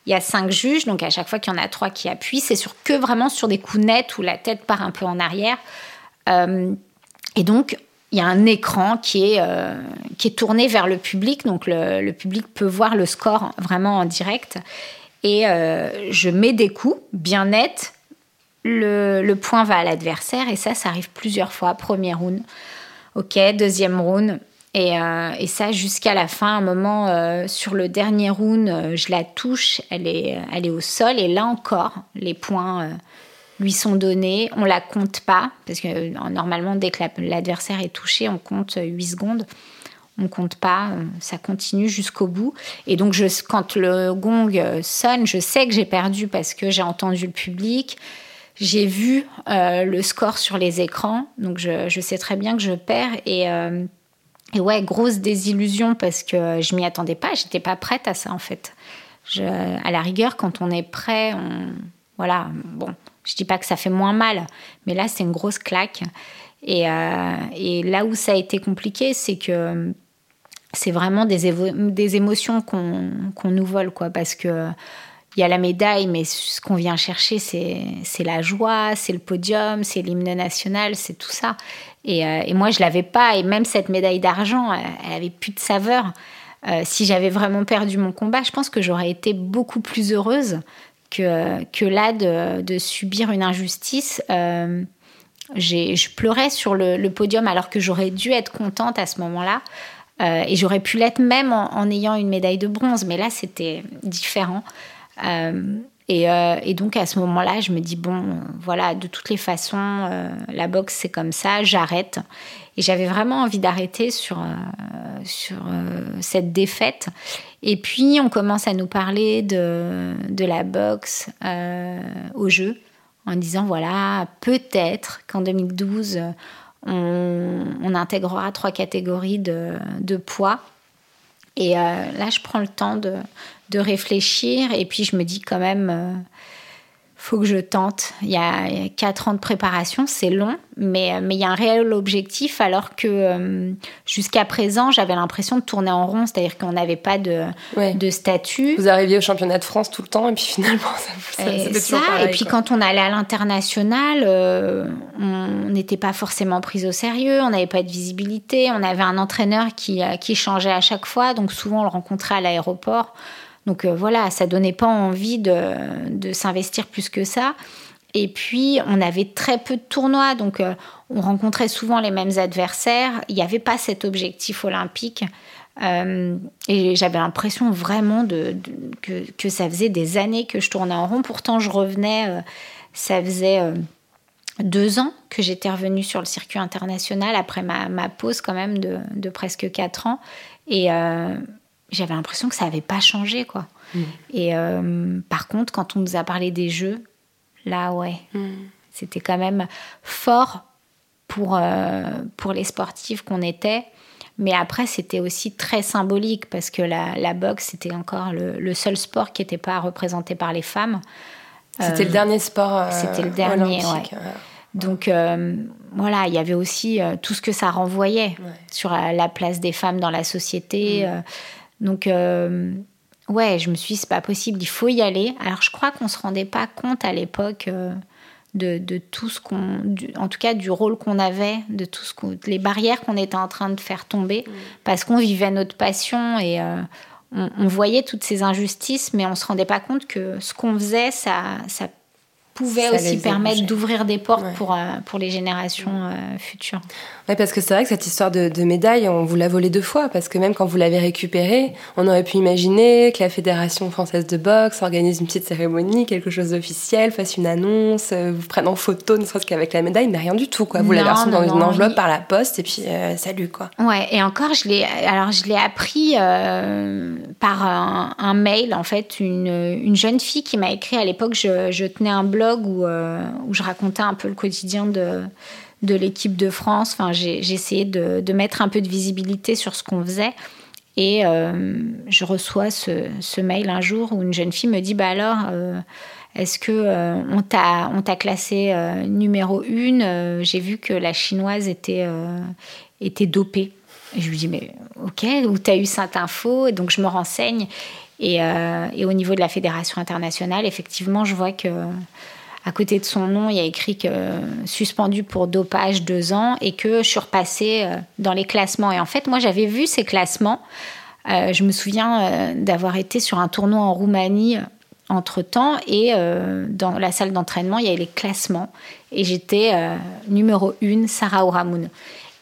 Il y a cinq juges, donc à chaque fois qu'il y en a trois qui appuient, c'est sur que vraiment sur des coups nets où la tête part un peu en arrière. Euh, et donc, il y a un écran qui est, qui est tourné vers le public, donc le, le, public peut voir le score vraiment en direct. Et je mets des coups bien nets, le, point va à l'adversaire et ça, ça arrive plusieurs fois. Premier round, ok, deuxième round. Et, euh, ça jusqu'à la fin, un moment euh, sur le dernier round, euh, je la touche, elle est, elle est au sol et là encore, les points lui sont donnés. On la compte pas parce que normalement, dès que l'adversaire est touché, on compte 8 secondes. On compte pas, ça continue jusqu'au bout. Et donc, je, quand le gong sonne, je sais que j'ai perdu parce que j'ai entendu le public. J'ai vu euh, le score sur les écrans, donc je, sais très bien que je perds. Et, euh, et ouais, grosse désillusion parce que je m'y attendais pas, j'étais pas prête à ça en fait. Je, à la rigueur, quand on est prêt, on, voilà, bon, je dis pas que ça fait moins mal, mais là c'est une grosse claque. Et, euh, là où ça a été compliqué, c'est que c'est vraiment des, émotions qu'on nous vole, quoi, parce que il y a la médaille, mais ce qu'on vient chercher, c'est la joie, c'est le podium, c'est l'hymne national, c'est tout ça. Et, euh, moi, je l'avais pas. Et même cette médaille d'argent, elle, avait plus de saveur. Euh, si j'avais vraiment perdu mon combat, je pense que j'aurais été beaucoup plus heureuse que, là de, de subir une injustice. Euh, je pleurais sur le, podium alors que j'aurais dû être contente à ce moment-là. Euh, et j'aurais pu l'être même en, ayant une médaille de bronze. Mais là, c'était différent. Euh, euh, et, donc à ce moment-là, je me dis bon, voilà, de toutes les façons, euh, la boxe c'est comme ça, j'arrête. Et j'avais vraiment envie d'arrêter sur sur cette défaite. Et puis on commence à nous parler de de la boxe au jeu, en disant voilà, peut-être qu'en 2012 on, intégrera trois catégories de poids. Et là, je prends le temps de, de réfléchir. Et puis je me dis quand même, euh, faut que je tente. Il y a quatre ans de préparation, c'est long, mais euh, mais il y a un réel objectif. Alors que euh, jusqu'à présent, j'avais l'impression de tourner en rond, c'est-à-dire qu'on n'avait pas de de statut. Vous arriviez au championnat de France tout le temps, et puis finalement, ça, ça, ça Et puis quand on allait à l'international, on n'était pas forcément pris au sérieux, on n'avait pas de visibilité, on avait un entraîneur qui qui changeait à chaque fois, donc souvent on le rencontrait à l'aéroport. Donc euh, voilà, ça donnait pas envie de, s'investir plus que ça. Et puis, on avait très peu de tournois, donc euh, on rencontrait souvent les mêmes adversaires. Il n'y avait pas cet objectif olympique. Euh, et j'avais l'impression vraiment que, ça faisait des années que je tournais en rond. Pourtant, je revenais, ça faisait deux ans que j'étais revenue sur le circuit international après ma, pause quand même de, presque quatre ans. Et, j'avais l'impression que ça n'avait pas changé, quoi. Mm. Et euh, par contre, quand on nous a parlé des jeux, là, ouais, mm. c'était quand même fort pour, euh, pour les sportifs qu'on était. Mais après, c'était aussi très symbolique parce que la, la boxe, c'était encore le, seul sport qui n'était pas représenté par les femmes. C'était le euh, dernier sport. c'était le dernier, ouais. Donc voilà, il y avait aussi tout ce que ça renvoyait sur la place des femmes dans la société. Mm. Donc, euh, ouais, je me suis dit, c'est pas possible, il faut y aller. Alors, je crois qu'on se rendait pas compte à l'époque euh, de, tout ce qu'on. En tout cas, du rôle qu'on avait, de tout ce les barrières qu'on était en train de faire tomber, mm. parce qu'on vivait notre passion et. Euh, on, voyait toutes ces injustices, mais on se rendait pas compte que ce qu'on faisait, ça, ça pouvait Ça aussi permettre d'ouvrir des portes Ouais. pour, euh, pour les générations euh, futures. Ouais, parce que c'est vrai que cette histoire de, de médaille, on vous l'a volée deux fois, parce que même quand vous l'avez récupérée, on aurait pu imaginer que la Fédération française de boxe organise une petite cérémonie, quelque chose d'officiel, fasse une annonce, euh, vous prenne en photo, ne serait-ce qu'avec la médaille, mais rien du tout, quoi. Vous l'avez reçue non, dans une enveloppe par la poste, et puis euh, salut, quoi. Ouais, et encore, je l'ai, alors je l'ai appris euh, par un, un mail, en fait, une, une jeune fille qui m'a écrit à l'époque, je, je tenais un blog où, euh, où je racontais un peu le quotidien de, de l'équipe de France. Enfin, j'ai, essayé de, mettre un peu de visibilité sur ce qu'on faisait. Et euh, je reçois ce, mail un jour où une jeune fille me dit, bah alors, euh, est-ce que euh, t'a classé numéro une? J'ai vu que la chinoise était dopée. Je lui dis mais ok où t'as eu cette info? Et donc je me renseigne et au niveau de la fédération internationale effectivement je vois que à côté de son nom il y a écrit que suspendu pour dopage deux ans et que je suis repassée euh, dans les classements. Et en fait moi j'avais vu ces classements. Euh, je me souviens euh, d'avoir été sur un tournoi en Roumanie entre temps et euh, dans la salle d'entraînement il y avait les classements. Et j'étais euh, numéro une Sarah Ouramoun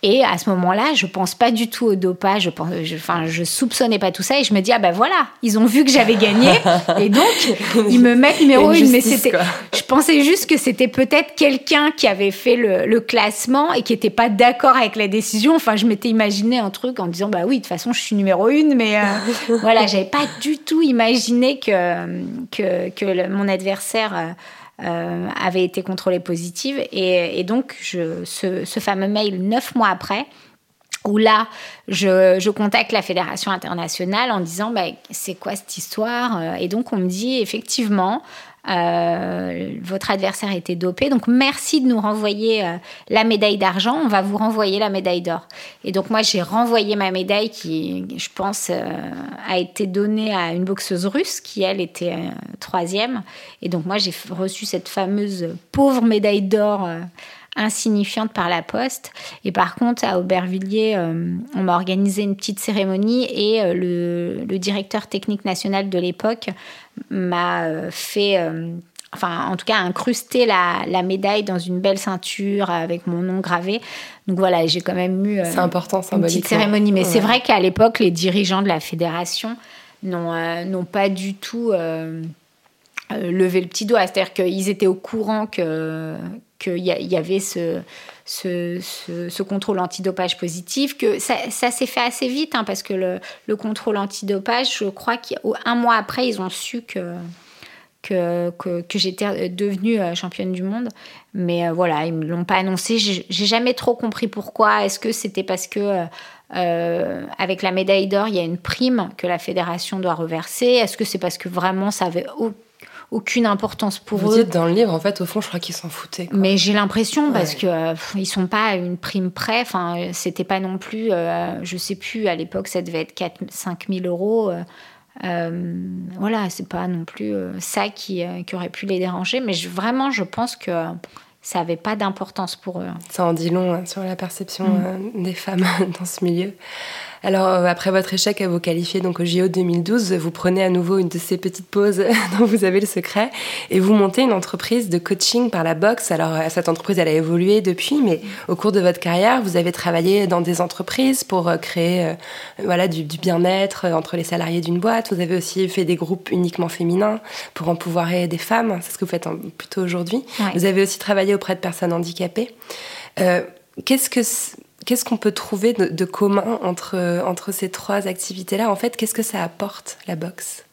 et à ce moment-là, je pense pas du tout au dopage. Je, pense, je, enfin, je soupçonnais pas tout ça et je me dis ah ben voilà, ils ont vu que j'avais gagné et donc ils me mettent numéro une. Mais c'était, je pensais juste que c'était peut-être quelqu'un qui avait fait le, le classement et qui était pas d'accord avec la décision. Enfin, je m'étais imaginé un truc en disant bah oui, de toute façon, je suis numéro une, mais euh, voilà, j'avais pas du tout imaginé que que, que le- mon adversaire euh, avait été contrôlé positive. Et, donc, je, ce, fameux mail, neuf mois après, où là, je, je contacte la Fédération internationale en disant bah, c'est quoi cette histoire? Et donc, on me dit effectivement, euh, votre adversaire était dopé, donc merci de nous renvoyer euh, la médaille d'argent, on va vous renvoyer la médaille d'or. Et donc, moi, j'ai renvoyé ma médaille qui, je pense, euh, a été donnée à une boxeuse russe qui, elle, était troisième. Et donc, moi, j'ai reçu cette fameuse pauvre médaille d'or. Insignifiante par la poste. Et par contre, à Aubervilliers, euh, on m'a organisé une petite cérémonie et euh, le, le directeur technique national de l'époque m'a euh, fait, enfin, en tout cas, incrusté la, la médaille dans une belle ceinture avec mon nom gravé. Donc voilà, j'ai quand même eu euh, important, une petite cérémonie. Mais c'est vrai qu'à l'époque, les dirigeants de la fédération n'ont euh, pas du tout euh, euh, levé le petit doigt. C'est-à-dire qu'ils étaient au courant qu'il y, avait ce, ce, contrôle antidopage positif, que ça, s'est fait assez vite, hein, parce que le, le contrôle antidopage, je crois qu'un mois après, ils ont su que, que, que, j'étais devenue euh, championne du monde. Mais euh, voilà, ils ne me l'ont pas annoncé. J'ai jamais trop compris pourquoi. Est-ce que c'était parce que avec la médaille d'or, il y a une prime que la fédération doit reverser? Est-ce que c'est parce que vraiment ça avait aucune importance pour Vous eux dites dans le livre, en fait, au fond, je crois qu'ils s'en foutaient. quoi. mais j'ai l'impression parce que euh, ils sont pas à une prime près. Enfin, c'était pas non plus, euh, je sais plus. À l'époque, ça devait être 4 5 000 euros. euh, euh, voilà, c'est pas non plus euh, ça qui, euh, qui aurait pu les déranger. Mais je- vraiment, je pense que ça avait pas d'importance pour eux. Ça en dit long hein, sur la perception Mm. des femmes dans ce milieu. Alors, euh, après votre échec à vous qualifier donc au JO 2012, vous prenez à nouveau une de ces petites pauses dont vous avez le secret et vous montez une entreprise de coaching par la boxe. Alors, euh, cette entreprise, elle a évolué depuis, mais au cours de votre carrière, vous avez travaillé dans des entreprises pour euh, créer euh, voilà, du, du bien-être entre les salariés d'une boîte. Vous avez aussi fait des groupes uniquement féminins pour empouvoirer des femmes. C'est ce que vous faites en- plutôt aujourd'hui. Ouais. Vous avez aussi travaillé auprès de personnes handicapées. Euh, Qu'est-ce que qu'est-ce qu'on peut trouver de, commun entre entre ces trois activités-là? En fait, qu'est-ce que ça apporte la boxe?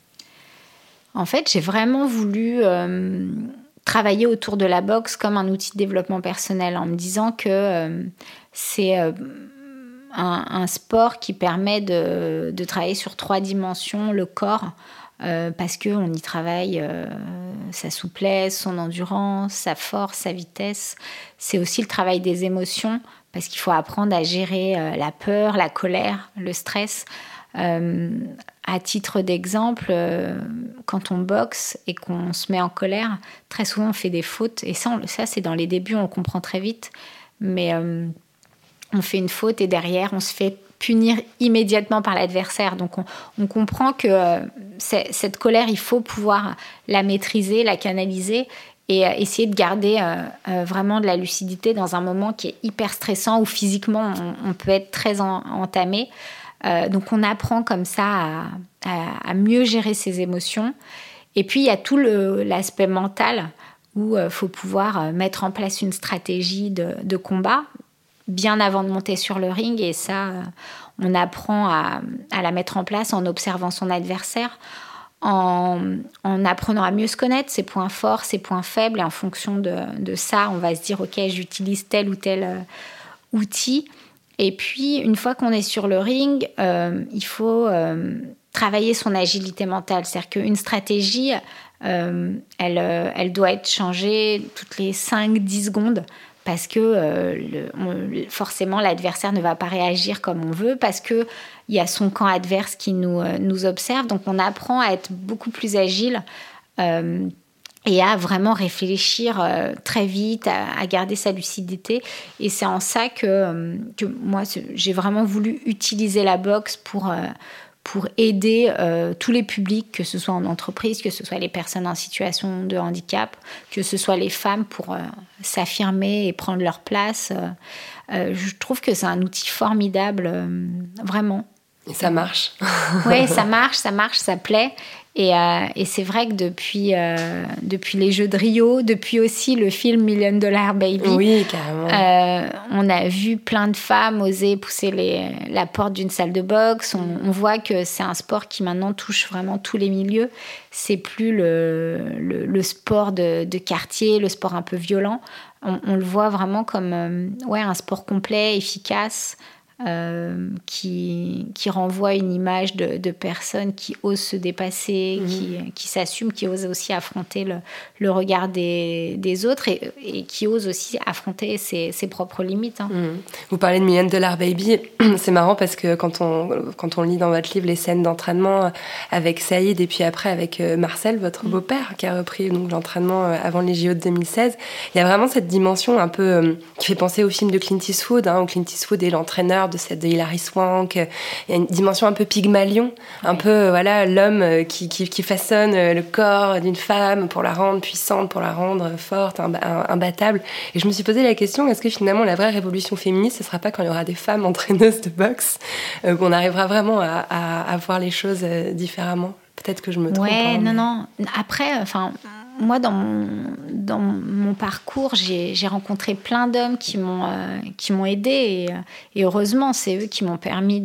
En fait, j'ai vraiment voulu euh, travailler autour de la boxe comme un outil de développement personnel en me disant que euh, c'est euh, un, sport qui permet de, de travailler sur trois dimensions, le corps, euh, parce qu'on y travaille sa souplesse, son endurance, sa force, sa vitesse. C'est aussi le travail des émotions, parce qu'il faut apprendre à gérer euh, la peur, la colère, le stress. Euh, à titre d'exemple, euh, quand on boxe et qu'on se met en colère, très souvent on fait des fautes. Et ça, ça c'est dans les débuts, on le comprend très vite. Mais on fait une faute et derrière, on se fait punir immédiatement par l'adversaire. Donc on, comprend que cette colère, il faut pouvoir la maîtriser, la canaliser. Et essayer de garder vraiment de la lucidité dans un moment qui est hyper stressant où physiquement on, peut être très entamé. donc on apprend comme ça à, mieux gérer ses émotions. Et puis il y a tout l'aspect mental où il faut pouvoir mettre en place une stratégie de, combat bien avant de monter sur le ring. Et ça, on apprend à, la mettre en place en observant son adversaire, en, apprenant à mieux se connaître, ses points forts, ses points faibles. Et en fonction de, ça, on va se dire, OK, j'utilise tel ou tel euh, outil. Et puis, une fois qu'on est sur le ring, euh, il faut euh, travailler son agilité mentale. C'est-à-dire qu'une stratégie, elle, doit être changée toutes les 5-10 secondes parce que forcément l'adversaire ne va pas réagir comme on veut, parce qu'il y a son camp adverse qui nous, euh, nous observe. Donc on apprend à être beaucoup plus agile euh, et à vraiment réfléchir très vite, à, garder sa lucidité. Et c'est en ça que, que moi, j'ai vraiment voulu utiliser la boxe pour pour aider euh, tous les publics, que ce soit en entreprise, que ce soit les personnes en situation de handicap, que ce soit les femmes pour euh, s'affirmer et prendre leur place. Euh, je trouve que c'est un outil formidable, vraiment. Et ça marche. oui, ça marche, ça marche, ça plaît. Euh, et, c'est vrai que depuis, euh, depuis les Jeux de Rio, depuis aussi le film Million Dollar Baby, oui, carrément. Euh, on a vu plein de femmes oser pousser les, la porte d'une salle de boxe. On, voit que c'est un sport qui maintenant touche vraiment tous les milieux. C'est plus le, le, sport de, de, quartier, le sport un peu violent. On, on le voit vraiment comme ouais, un sport complet, efficace. Euh, qui, qui renvoie une image de, de, personnes qui osent se dépasser, mhm. qui, qui s'assument, qui osent aussi affronter le, le regard des, des autres et, et, qui osent aussi affronter ses, ses propres limites. Hein. Mhm. Vous parlez de Million Dollar Baby, c'est marrant parce que quand on, quand on lit dans votre livre les scènes d'entraînement avec Saïd et puis après avec euh, Marcel, votre mhm. beau-père, qui a repris l'entraînement euh, avant les JO de 2016, il y a vraiment cette dimension un peu qui fait penser au film de Clint Eastwood, hein, où Clint Eastwood est l'entraîneur de cette de Hilary Swank. Il y a une dimension un peu pygmalion, un peu euh, voilà l'homme euh, qui, qui, façonne euh, le corps d'une femme pour la rendre puissante, pour la rendre forte, imbattable. Et je me suis posé la question est-ce que finalement la vraie révolution féministe, ce sera pas quand il y aura des femmes entraîneuses de boxe qu'on arrivera vraiment à, à, voir les choses différemment? Peut-être que je me trompe. Ouais, hein, non, non. Après, enfin moi, dans mon, parcours, j'ai rencontré plein d'hommes qui m'ont euh, aidé et, et heureusement, c'est eux qui m'ont permis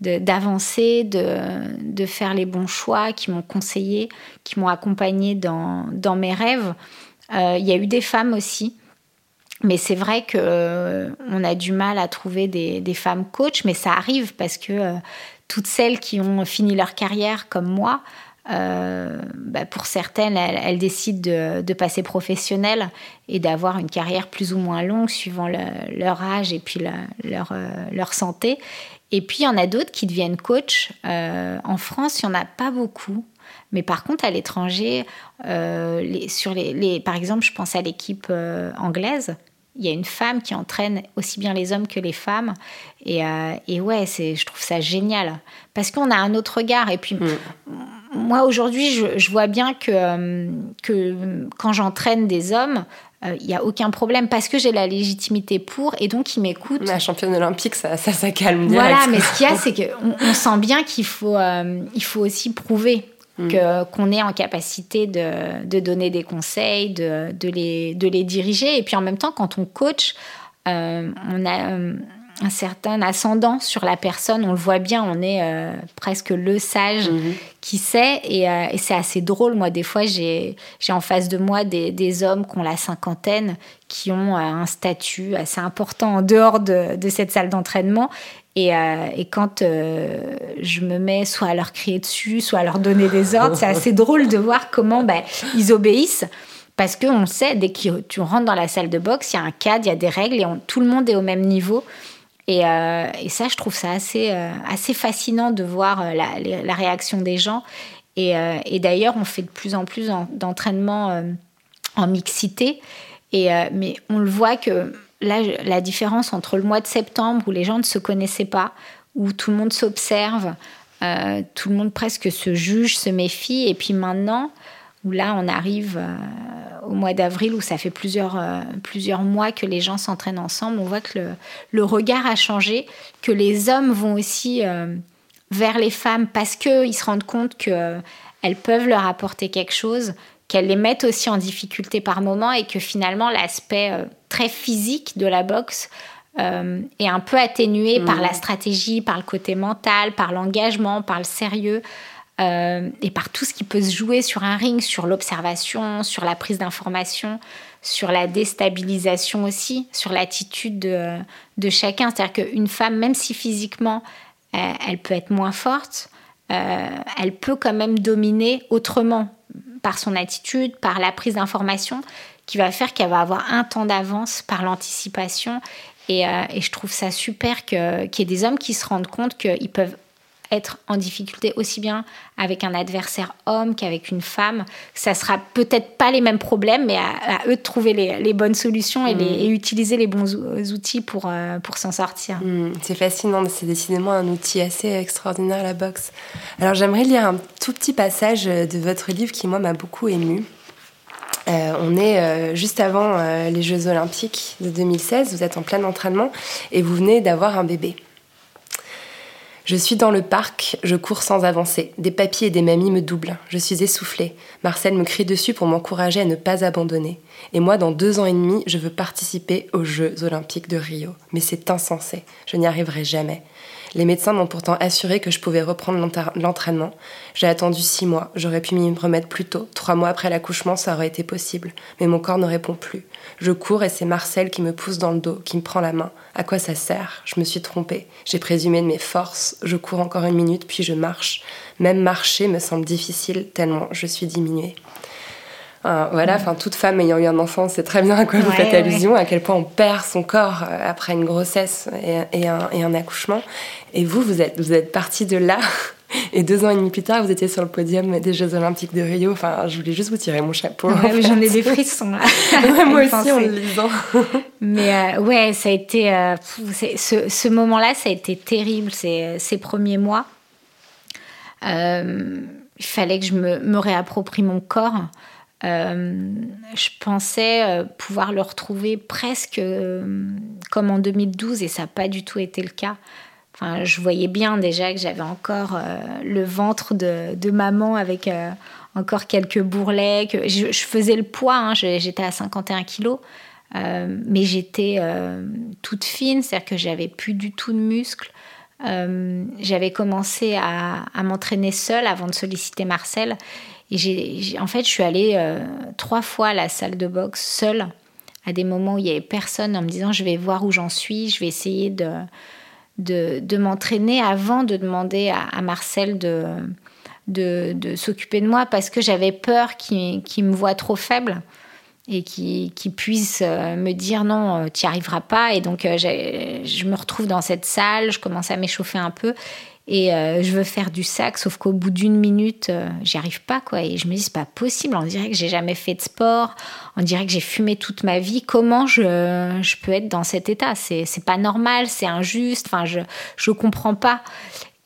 d'avancer, de, faire les bons choix, qui m'ont conseillé, qui m'ont accompagné dans, mes rêves. Euh, il y a eu des femmes aussi, mais c'est vrai que euh, a du mal à trouver des, femmes coachs, mais ça arrive parce que toutes celles qui ont fini leur carrière comme moi euh, bah, pour certaines, elles, décident de, passer professionnelle et d'avoir une carrière plus ou moins longue suivant leur âge et puis leur, euh, leur, santé. Et puis, il y en a d'autres qui deviennent coach. Euh, en France, il n'y en a pas beaucoup. Mais par contre, à l'étranger, par exemple, je pense à l'équipe anglaise, il y a une femme qui entraîne aussi bien les hommes que les femmes. Et, et ouais, je trouve ça génial. Parce qu'on a un autre regard. Et puis, mm moi aujourd'hui, je, vois bien que, euh, que quand j'entraîne des hommes, euh, il n'y a aucun problème parce que j'ai la légitimité pour et donc ils m'écoutent. La championne olympique, ça, ça, ça calme Voilà, mais ce qu'il y a, c'est qu'on on sent bien qu'il faut, euh, il faut aussi prouver. Mm. Que, qu'on est en capacité de, de, donner des conseils, de, de, les, de les diriger. Et puis en même temps, quand on coach, on a un certain ascendant sur la personne. On le voit bien, on est euh, presque le sage mhm. qui sait. Euh, et, c'est assez drôle. Moi, des fois, j'ai en face de moi des, hommes qui ont la cinquantaine, qui ont euh, un statut assez important en dehors de, cette salle d'entraînement. Et, quand je me mets soit à leur crier dessus, soit à leur donner des ordres, c'est assez drôle de voir comment ben, ils obéissent. Parce qu'on sait, dès que tu rentres dans la salle de boxe, il y a un cadre, il y a des règles et tout le monde est au même niveau. Euh, et, ça, je trouve ça assez, euh, assez fascinant de voir euh, la, réaction des gens. Et, d'ailleurs, on fait de plus en plus d'entraînement en mixité. Et, mais on le voit que là, la différence entre le mois de septembre où les gens ne se connaissaient pas, où tout le monde s'observe, tout le monde presque se juge, se méfie, et puis maintenant, où là, on arrive au mois d'avril, où ça fait plusieurs, plusieurs mois que les gens s'entraînent ensemble. On voit que le, le, regard a changé, que les hommes vont aussi vers les femmes parce qu'ils se rendent compte qu'elles peuvent leur apporter quelque chose, qu'elles les mettent aussi en difficulté par moment et que finalement l'aspect très physique de la boxe euh, est un peu atténué par la stratégie, par le côté mental, par l'engagement, par le sérieux. Euh, et par tout ce qui peut se jouer sur un ring, sur l'observation, sur la prise d'information, sur la déstabilisation aussi, sur l'attitude de, chacun. C'est-à-dire qu'une femme, même si physiquement elle, elle peut être moins forte, euh, elle peut quand même dominer autrement par son attitude, par la prise d'information, qui va faire qu'elle va avoir un temps d'avance par l'anticipation euh, et, je trouve ça super qu'il y ait des hommes qui se rendent compte qu'ils peuvent être en difficulté aussi bien avec un adversaire homme qu'avec une femme. Ça sera peut-être pas les mêmes problèmes, mais à, eux de trouver les, bonnes solutions et, les, mm. utiliser les bons outils pour, euh, pour s'en sortir. Mm. c'est fascinant, c'est décidément un outil assez extraordinaire la boxe. Alors j'aimerais lire un tout petit passage de votre livre qui moi m'a beaucoup ému. Euh, on est euh, juste avant euh, les Jeux Olympiques de 2016, vous êtes en plein entraînement et vous venez d'avoir un bébé. Je suis dans le parc, je cours sans avancer. Des papis et des mamies me doublent. Je suis essoufflée. Marcel me crie dessus pour m'encourager à ne pas abandonner. Et moi, dans deux ans et demi, je veux participer aux Jeux Olympiques de Rio. Mais c'est insensé. Je n'y arriverai jamais. Les médecins m'ont pourtant assuré que je pouvais reprendre l'entraînement. J'ai attendu six mois. J'aurais pu m'y remettre plus tôt. Trois mois après l'accouchement, ça aurait été possible. Mais mon corps ne répond plus. Je cours et c'est Marcel qui me pousse dans le dos, qui me prend la main. À quoi ça sert? Je me suis trompée. J'ai présumé de mes forces. Je cours encore une minute, puis je marche. Même marcher me semble difficile tellement je suis diminuée. Euh, voilà, enfin toute femme ayant eu un enfant sait très bien à quoi vous faites allusion, à quel point on perd son corps euh, après une grossesse et, un, accouchement. Et vous, vous êtes, vous êtes parti de là. Et deux ans et demi plus tard, vous étiez sur le podium des Jeux Olympiques de Rio. Enfin, je voulais juste vous tirer mon chapeau. J'en ai des frissons là. moi aussi en le lisant. Mais euh, ouais, ça a été ce, ce moment-là, ça a été terrible ces, ces premiers mois. il fallait que je me, me réapproprie mon corps. Euh, je pensais euh, pouvoir le retrouver presque euh, comme en 2012 et ça n'a pas du tout été le cas. Enfin, je voyais bien déjà que j'avais encore le ventre de, maman avec encore quelques bourrelets. Je, faisais le poids, hein, j'étais à 51 kilos, mais j'étais toute fine, c'est-à-dire que j'avais plus du tout de muscles. j'avais commencé à m'entraîner seule avant de solliciter Marcel et en fait, je suis allée euh, trois fois à la salle de boxe seule, à des moments où il n'y avait personne, en me disant je vais voir où j'en suis, je vais essayer de, m'entraîner avant de demander à, Marcel de, de, s'occuper de moi parce que j'avais peur qu'il, me voit trop faible et qu'il, puisse euh, me dire non, euh, tu n'y arriveras pas. Et donc, je me retrouve dans cette salle, je commence à m'échauffer un peu et euh, je veux faire du sac, sauf qu'au bout d'une minute, euh, j'y arrive pas, quoi. Et je me dis, c'est pas possible. On dirait que j'ai jamais fait de sport. On dirait que j'ai fumé toute ma vie. Comment je, je peux être dans cet état? C'est pas normal, c'est injuste. Enfin, je je comprends pas.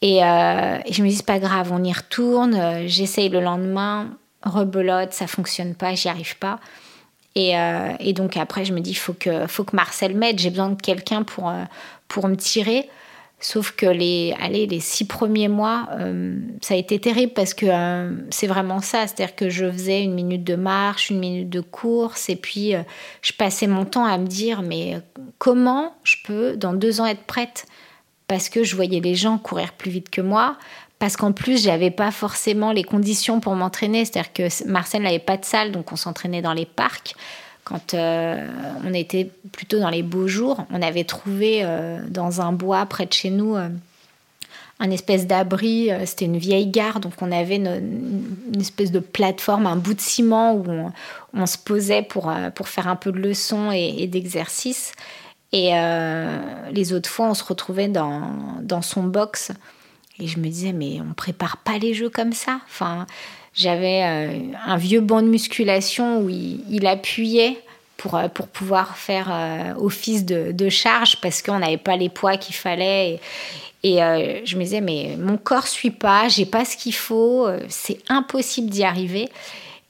Et, euh, et je me dis, c'est pas grave, on y retourne. J'essaye le lendemain, rebelote, ça fonctionne pas, j'y arrive pas. Et, et, donc après, je me dis, il faut que, faut que Marcel m'aide. J'ai besoin de quelqu'un pour, pour me tirer. Sauf que les, allez, les six premiers mois, euh, ça a été terrible parce que euh, c'est vraiment ça. C'est-à-dire que je faisais une minute de marche, une minute de course, et puis euh, je passais mon temps à me dire mais comment je peux dans deux ans être prête? Parce que je voyais les gens courir plus vite que moi, parce qu'en plus j'avais pas forcément les conditions pour m'entraîner. C'est-à-dire que Marcel n'avait pas de salle, donc on s'entraînait dans les parcs quand euh, on était plutôt dans les beaux jours, on avait trouvé euh, dans un bois près de chez nous euh, un espèce d'abri. C'était une vieille gare, donc on avait une, espèce de plateforme, un bout de ciment où on, se posait pour, pour faire un peu de leçons et, et d'exercices. Et les autres fois, on se retrouvait dans, dans son box. Et je me disais, mais on prépare pas les jeux comme ça. Enfin, j'avais euh, un vieux banc de musculation où il, appuyait pour, euh, pour pouvoir faire euh, office de, charge parce qu'on n'avait pas les poids qu'il fallait. Et, je me disais, mais mon corps suit pas, j'ai pas ce qu'il faut, c'est impossible d'y arriver.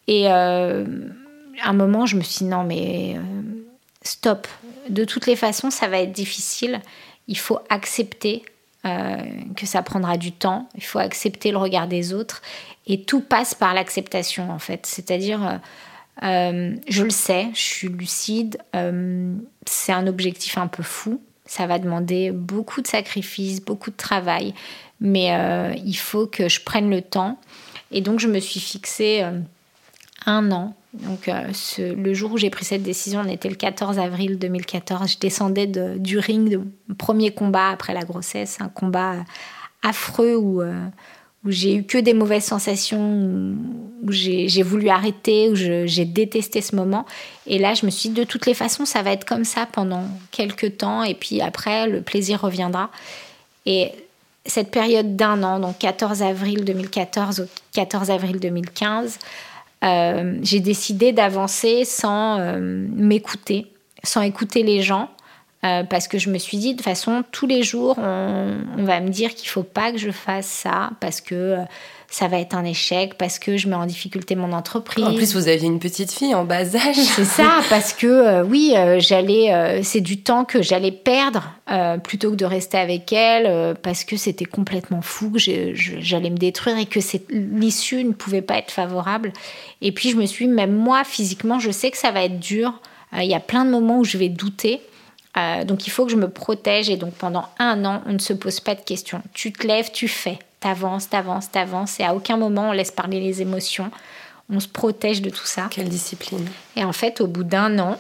Et à un moment, je me suis dit non, mais stop. De toutes les façons, ça va être difficile. Il faut accepter euh, que ça prendra du temps. Il faut accepter le regard des autres. Et tout passe par l'acceptation, en fait. C'est-à-dire, je le sais, je suis lucide. c'est un objectif un peu fou. Ça va demander beaucoup de sacrifices, beaucoup de travail. Mais il faut que je prenne le temps. Et donc, je me suis fixé un an. Donc, euh, le jour où j'ai pris cette décision, on était le 14 avril 2014. Je descendais du ring, de premier combat après la grossesse, un combat affreux où, euh, où j'ai eu que des mauvaises sensations, où j'ai voulu arrêter, où j'ai détesté ce moment. Et là, je me suis dit, de toutes les façons, ça va être comme ça pendant quelques temps, et puis après, le plaisir reviendra. Et cette période d'un an, donc 14 avril 2014 au 14 avril 2015, euh, j'ai décidé d'avancer sans euh, m'écouter, sans écouter les gens, euh, parce que je me suis dit, de toute façon, tous les jours, on, va me dire qu'il faut pas que je fasse ça, parce que ça va être un échec parce que je mets en difficulté mon entreprise. En plus, vous aviez une petite fille en bas âge. C'est ça, parce que euh, oui, euh, j'allais, euh, c'est du temps que j'allais perdre plutôt que de rester avec elle, parce que c'était complètement fou, que j'allais me détruire et que l'issue ne pouvait pas être favorable. Et puis je me suis, même moi, physiquement, je sais que ça va être dur. Il y a plein de moments où je vais douter. donc il faut que je me protège et donc pendant un an, on ne se pose pas de questions. Tu te lèves, tu fais t'avances, t'avances, t'avances, et à aucun moment on laisse parler les émotions. On se protège de tout ça. Quelle discipline. Et en fait, au bout d'un an,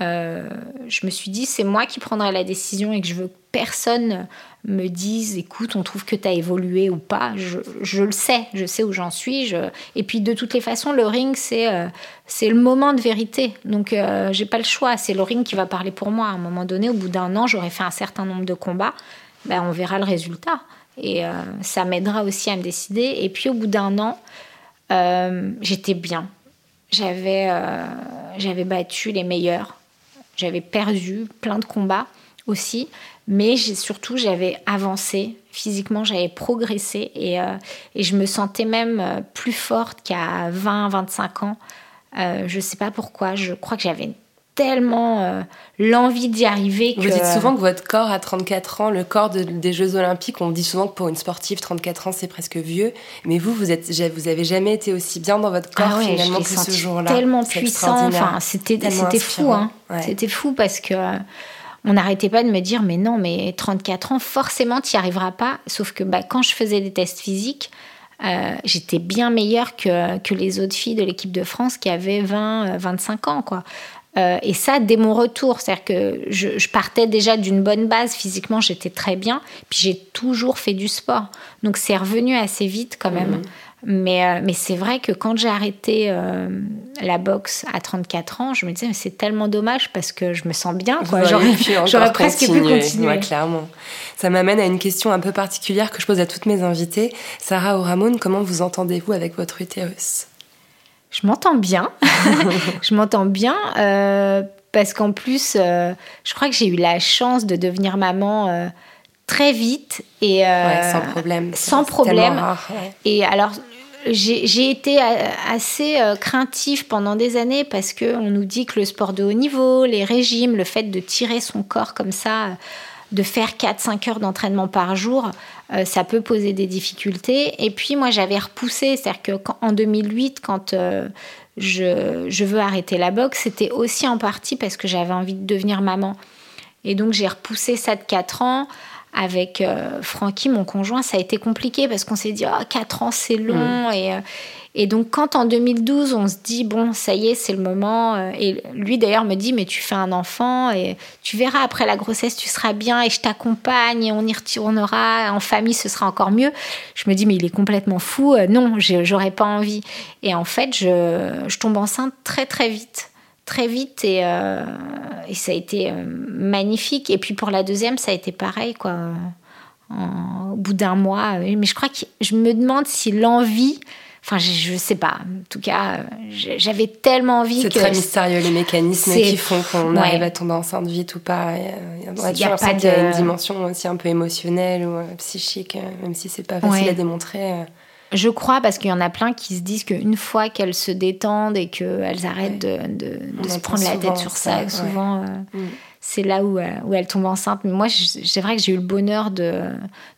euh, je me suis dit, c'est moi qui prendrai la décision et que je veux que personne me dise, écoute, on trouve que tu as évolué ou pas. Je, le sais, je sais où j'en suis. Je... Et puis, de toutes les façons, le ring, c'est euh, c'est le moment de vérité. Donc, euh, j'ai pas le choix. C'est le ring qui va parler pour moi. À un moment donné, au bout d'un an, j'aurai fait un certain nombre de combats. Ben, on verra le résultat. Et euh, ça m'aidera aussi à me décider. Et puis au bout d'un an, euh, j'étais bien. J'avais, euh, j'avais battu les meilleurs. J'avais perdu plein de combats aussi. Mais surtout, j'avais avancé. Physiquement, j'avais progressé. Et, et, je me sentais même plus forte qu'à 20, 25 ans. je ne sais pas pourquoi. Je crois que j'avais tellement euh, l'envie d'y arriver. Que... Vous dites souvent que votre corps à 34 ans, le corps des Jeux Olympiques, on dit souvent que pour une sportive, 34 ans, c'est presque vieux. Mais vous, vous, êtes, vous avez jamais été aussi bien dans votre corps ah finalement que ce jour-là. Tellement puissant. Enfin, c'était, c'était fou. Hein. C'était fou parce que euh, on n'arrêtait pas de me dire, mais non, mais 34 ans, forcément, tu n'y arriveras pas. Sauf que bah, quand je faisais des tests physiques, euh, j'étais bien meilleure que, que les autres filles de l'équipe de France qui avaient 20, 25 ans. Quoi. Euh, et ça, dès mon retour, c'est-à-dire que je, partais déjà d'une bonne base, physiquement j'étais très bien, puis j'ai toujours fait du sport. Donc c'est revenu assez vite quand même. Mhm. Mais, euh, mais c'est vrai que quand j'ai arrêté euh, la boxe à 34 ans, je me disais, mais c'est tellement dommage parce que je me sens bien. J'aurais presque pu continuer. clairement. Ça m'amène à une question un peu particulière que je pose à toutes mes invitées. Sarah ou Ramon, comment vous entendez-vous avec votre utérus? Je m'entends bien. je m'entends bien euh, parce qu'en plus, euh, je crois que j'ai eu la chance de devenir maman euh, très vite et sans problème. Sans problème. Et alors. J'ai été assez craintif pendant des années parce qu'on nous dit que le sport de haut niveau, les régimes, le fait de tirer son corps comme ça, de faire 4-5 heures d'entraînement par jour, euh, ça peut poser des difficultés. Et puis moi, j'avais repoussé, c'est-à-dire qu'en 2008, quand euh, je, veux arrêter la boxe, c'était aussi en partie parce que j'avais envie de devenir maman. Et donc j'ai repoussé ça de 4 ans. Avec euh, Francky, mon conjoint, ça a été compliqué parce qu'on s'est dit, oh, 4 ans, c'est long. Mmh. Et, et donc, quand en 2012, on se dit, bon, ça y est, c'est le moment, euh, et lui d'ailleurs me dit, mais tu fais un enfant, et tu verras après la grossesse, tu seras bien, et je t'accompagne, et on y retournera, en famille, ce sera encore mieux. Je me dis, mais il est complètement fou, euh, non, j'aurais pas envie. Et en fait, je, tombe enceinte très, très vite. Très vite, et, euh, et ça a été magnifique. Et puis pour la deuxième, ça a été pareil, quoi. au bout d'un mois. Mais je crois que je me demande si l'envie Enfin, je, ne sais pas. En tout cas, j'avais tellement envie que. C'est très mystérieux les mécanismes qui font qu'on arrive à tomber enceinte vite ou pas. Il y a, pas de... une dimension aussi un peu émotionnelle ou euh, psychique, euh, même si c'est pas facile à démontrer. Euh. Je crois parce qu'il y en a plein qui se disent qu'une fois qu'elles se détendent et qu'elles arrêtent de, de, de se prendre la tête sur ça, ça, souvent euh, Mm. C'est là où, euh, où elles tombent enceintes. Mais moi, c'est vrai que j'ai eu le bonheur de,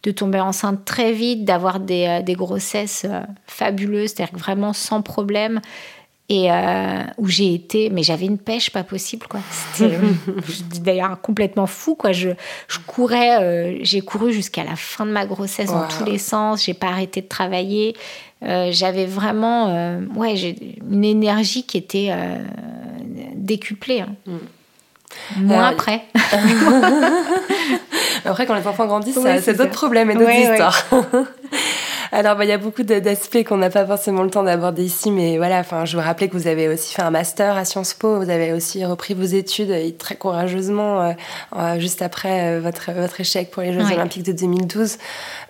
de tomber enceinte très vite, d'avoir des, euh, des grossesses euh, fabuleuses, c'est-à-dire que vraiment sans problème. Et euh, où j'ai été, mais j'avais une pêche pas possible, quoi. C'était d'ailleurs complètement fou, quoi. Je, je courais, euh, j'ai couru jusqu'à la fin de ma grossesse dans tous les sens. J'ai pas arrêté de travailler. Euh, j'avais vraiment, ouais, une énergie qui était décuplée. hein. Moins Euh, après. Après, quand les enfants grandissent, c'est d'autres problèmes et d'autres Ouais, ouais. Alors, bah, il y a beaucoup d'aspects qu'on n'a pas forcément le temps d'aborder ici, mais voilà, enfin, je vous rappelais que vous avez aussi fait un master à Sciences Po, vous avez aussi repris vos études très courageusement euh, euh, juste après euh, votre, votre échec pour les Jeux. Olympiques de 2012.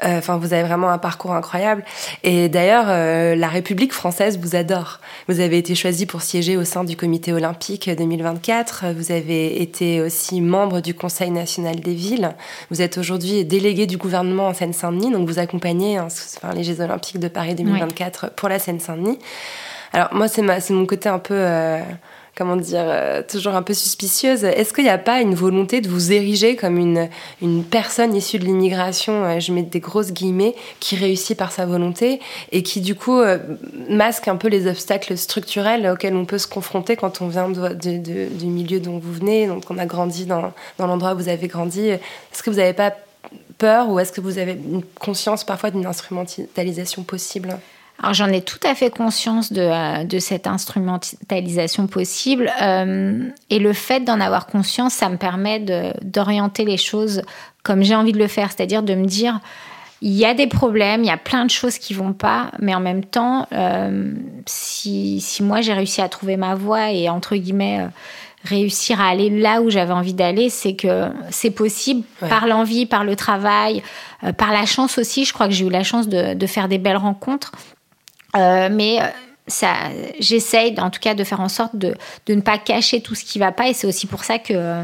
Euh, Enfin, vous avez vraiment un parcours incroyable. Et d'ailleurs, la République française vous adore. Vous avez été choisi pour siéger au sein du Comité olympique 2024. Vous avez été aussi membre du Conseil national des villes. Vous êtes aujourd'hui délégué du gouvernement en Seine-Saint-Denis, donc vous accompagnez hein, enfin, les Jeux olympiques de Paris 2024 pour la Seine-Saint-Denis. Alors moi, c'est mon côté un peu, euh, comment dire, euh, toujours un peu suspicieuse. Est-ce qu'il n'y a pas une volonté de vous ériger comme une, une personne issue de l'immigration, euh, je mets des grosses guillemets, qui réussit par sa volonté et qui du coup masque un peu les obstacles structurels auxquels on peut se confronter quand on vient de- de- de- du milieu dont vous venez, donc on a grandi dans, dans l'endroit où vous avez grandi. Est-ce que vous n'avez pas peur ou est-ce que vous avez une conscience parfois d'une instrumentalisation possible Alors j'en ai tout à fait conscience de, euh, cette instrumentalisation possible. euh, et le fait d'en avoir conscience, ça me permet d'orienter les choses comme j'ai envie de le faire. C'est-à-dire de me dire, il y a des problèmes, il y a plein de choses qui vont pas, mais en même temps, euh, si, si moi j'ai réussi à trouver ma voie et entre guillemets réussir à aller là où j'avais envie d'aller, c'est que c'est possible Ouais. par l'envie, par le travail, euh, par la chance aussi. Je crois que j'ai eu la chance de, de faire des belles rencontres. Euh, mais euh, ça, j'essaye en tout cas de faire en sorte de, de ne pas cacher tout ce qui va pas et c'est aussi pour ça que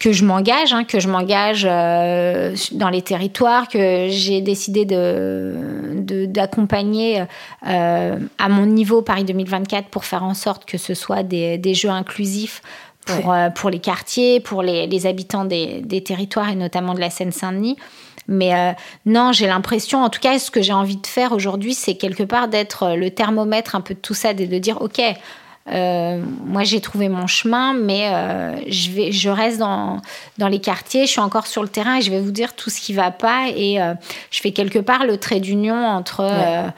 que je m'engage, hein, que je m'engage euh, dans les territoires, que j'ai décidé de de- d'accompagner euh, à mon niveau Paris 2024 pour faire en sorte que ce soit des, des jeux inclusifs pour, euh, pour les quartiers, pour les, les habitants des, des territoires et notamment de la Seine-Saint-Denis. Mais euh, non, j'ai l'impression, en tout cas, ce que j'ai envie de faire aujourd'hui, c'est quelque part d'être le thermomètre un peu de tout ça, de, de dire, ok, euh, moi j'ai trouvé mon chemin, mais euh, je, vais, je reste dans, dans les quartiers, je suis encore sur le terrain et je vais vous dire tout ce qui va pas. Et euh, je fais quelque part le trait d'union entre euh,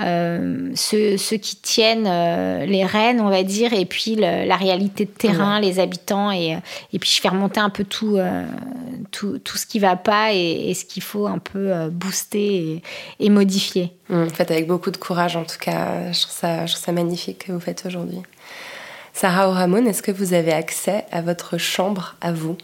euh, ceux, ceux qui tiennent euh, les rênes, on va dire, et puis le- la réalité de terrain, les habitants. Et, et puis je fais remonter un peu tout, euh, tout, tout ce qui va pas et, et ce qu'il faut un peu euh, booster et, et modifier. Vous faites avec beaucoup de courage, en tout cas. Je trouve ça, je trouve ça magnifique que vous faites aujourd'hui. Sarah Oramon, est-ce que vous avez accès à votre chambre à vous?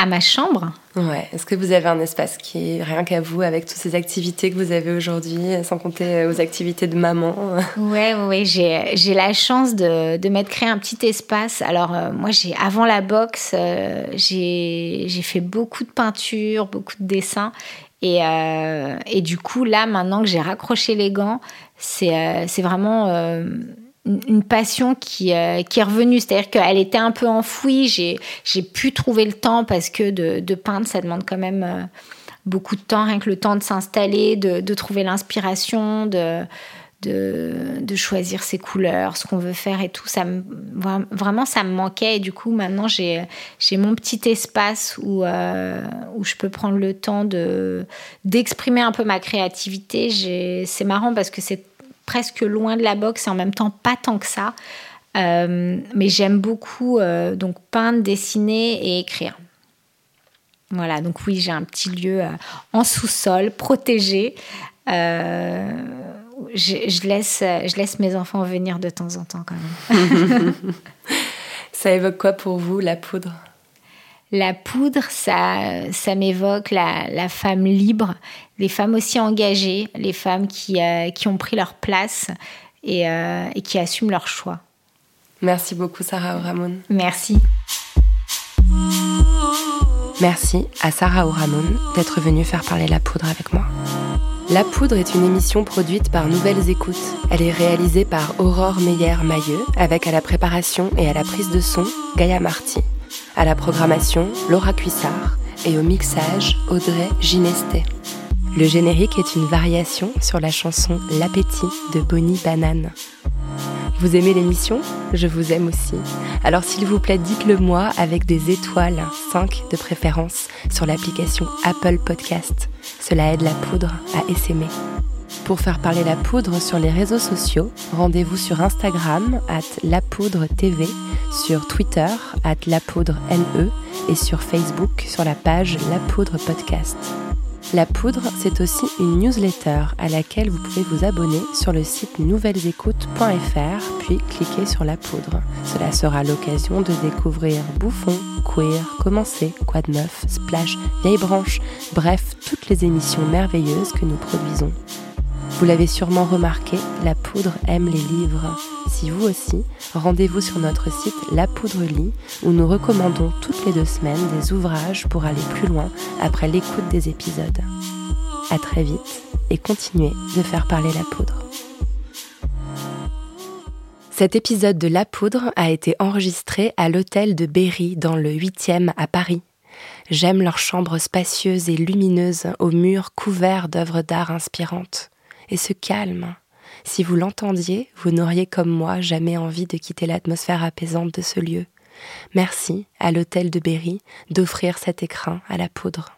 À ma chambre, Ouais. Est-ce que vous avez un espace qui est rien qu'à vous, avec toutes ces activités que vous avez aujourd'hui, sans compter euh, vos activités de maman? Ouais, ouais, j'ai, j'ai la chance de, de m'être créé un petit espace. Alors, euh, moi, j'ai, avant la boxe, euh, j'ai, j'ai fait beaucoup de peinture, beaucoup de dessins. Et, euh, et du coup, là, maintenant que j'ai raccroché les gants, c'est, c'est vraiment une passion qui, euh, qui est revenue. C'est-à-dire qu'elle était un peu enfouie. J'ai, pu trouver le temps parce que de, peindre, ça demande quand même euh, beaucoup de temps, rien que le temps de s'installer, de, de trouver l'inspiration, de, de, choisir ses couleurs, ce qu'on veut faire et tout. Ça me, vra- vraiment, ça me manquait. Et du coup, maintenant, j'ai, mon petit espace où, euh, où je peux prendre le temps de, d'exprimer un peu ma créativité. C'est marrant parce que c'est presque loin de la boxe et en même temps pas tant que ça. Euh, mais j'aime beaucoup euh, donc peindre, dessiner et écrire. Voilà, donc oui, j'ai un petit lieu euh, en sous-sol, protégé. Euh, je, je laisse, je laisse mes enfants venir de temps en temps quand même. Ça évoque quoi pour vous, la poudre? La poudre, ça, ça m'évoque la, la femme libre, les femmes aussi engagées, les femmes qui, euh, qui ont pris leur place et, euh, et qui assument leur choix. Merci beaucoup, Sarah Oramon. Merci. Merci à Sarah Oramon d'être venue faire parler la poudre avec moi. La Poudre est une émission produite par Nouvelles Écoutes. Elle est réalisée par Aurore Meyer-Mailleux, avec à la préparation et à la prise de son Gaïa Marty. À la programmation, Laura Cuissard. Et au mixage, Audrey Ginestet. Le générique est une variation sur la chanson L'appétit de Bonnie Banane. Vous aimez l'émission? Je vous aime aussi. Alors s'il vous plaît, dites-le moi avec des étoiles, 5 de préférence, sur l'application Apple Podcast. Cela aide la poudre à essaimer. Pour faire parler la poudre sur les réseaux sociaux, rendez-vous sur Instagram at lapoudre.tv, sur Twitter at lapoudre.ne et sur Facebook sur la page La Poudre Podcast. La Poudre, c'est aussi une newsletter à laquelle vous pouvez vous abonner sur le site nouvellesécoutes.fr, puis cliquer sur La Poudre. Cela sera l'occasion de découvrir Bouffon, Queer, Commencer, Quoi de Neuf, Splash, Vieille Branche, bref, toutes les émissions merveilleuses que nous produisons. Vous l'avez sûrement remarqué, La Poudre aime les livres. Si vous aussi, rendez-vous sur notre site La Poudre Lit, où nous recommandons toutes les deux semaines des ouvrages pour aller plus loin après l'écoute des épisodes. À très vite et continuez de faire parler la poudre. Cet épisode de La Poudre a été enregistré à l'hôtel de Berry dans le 8e à Paris. J'aime leurs chambres spacieuses et lumineuses aux murs couverts d'œuvres d'art inspirantes et ce calme. Si vous l'entendiez, vous n'auriez comme moi jamais envie de quitter l'atmosphère apaisante de ce lieu. Merci à l'hôtel de Berry d'offrir cet écrin à la poudre.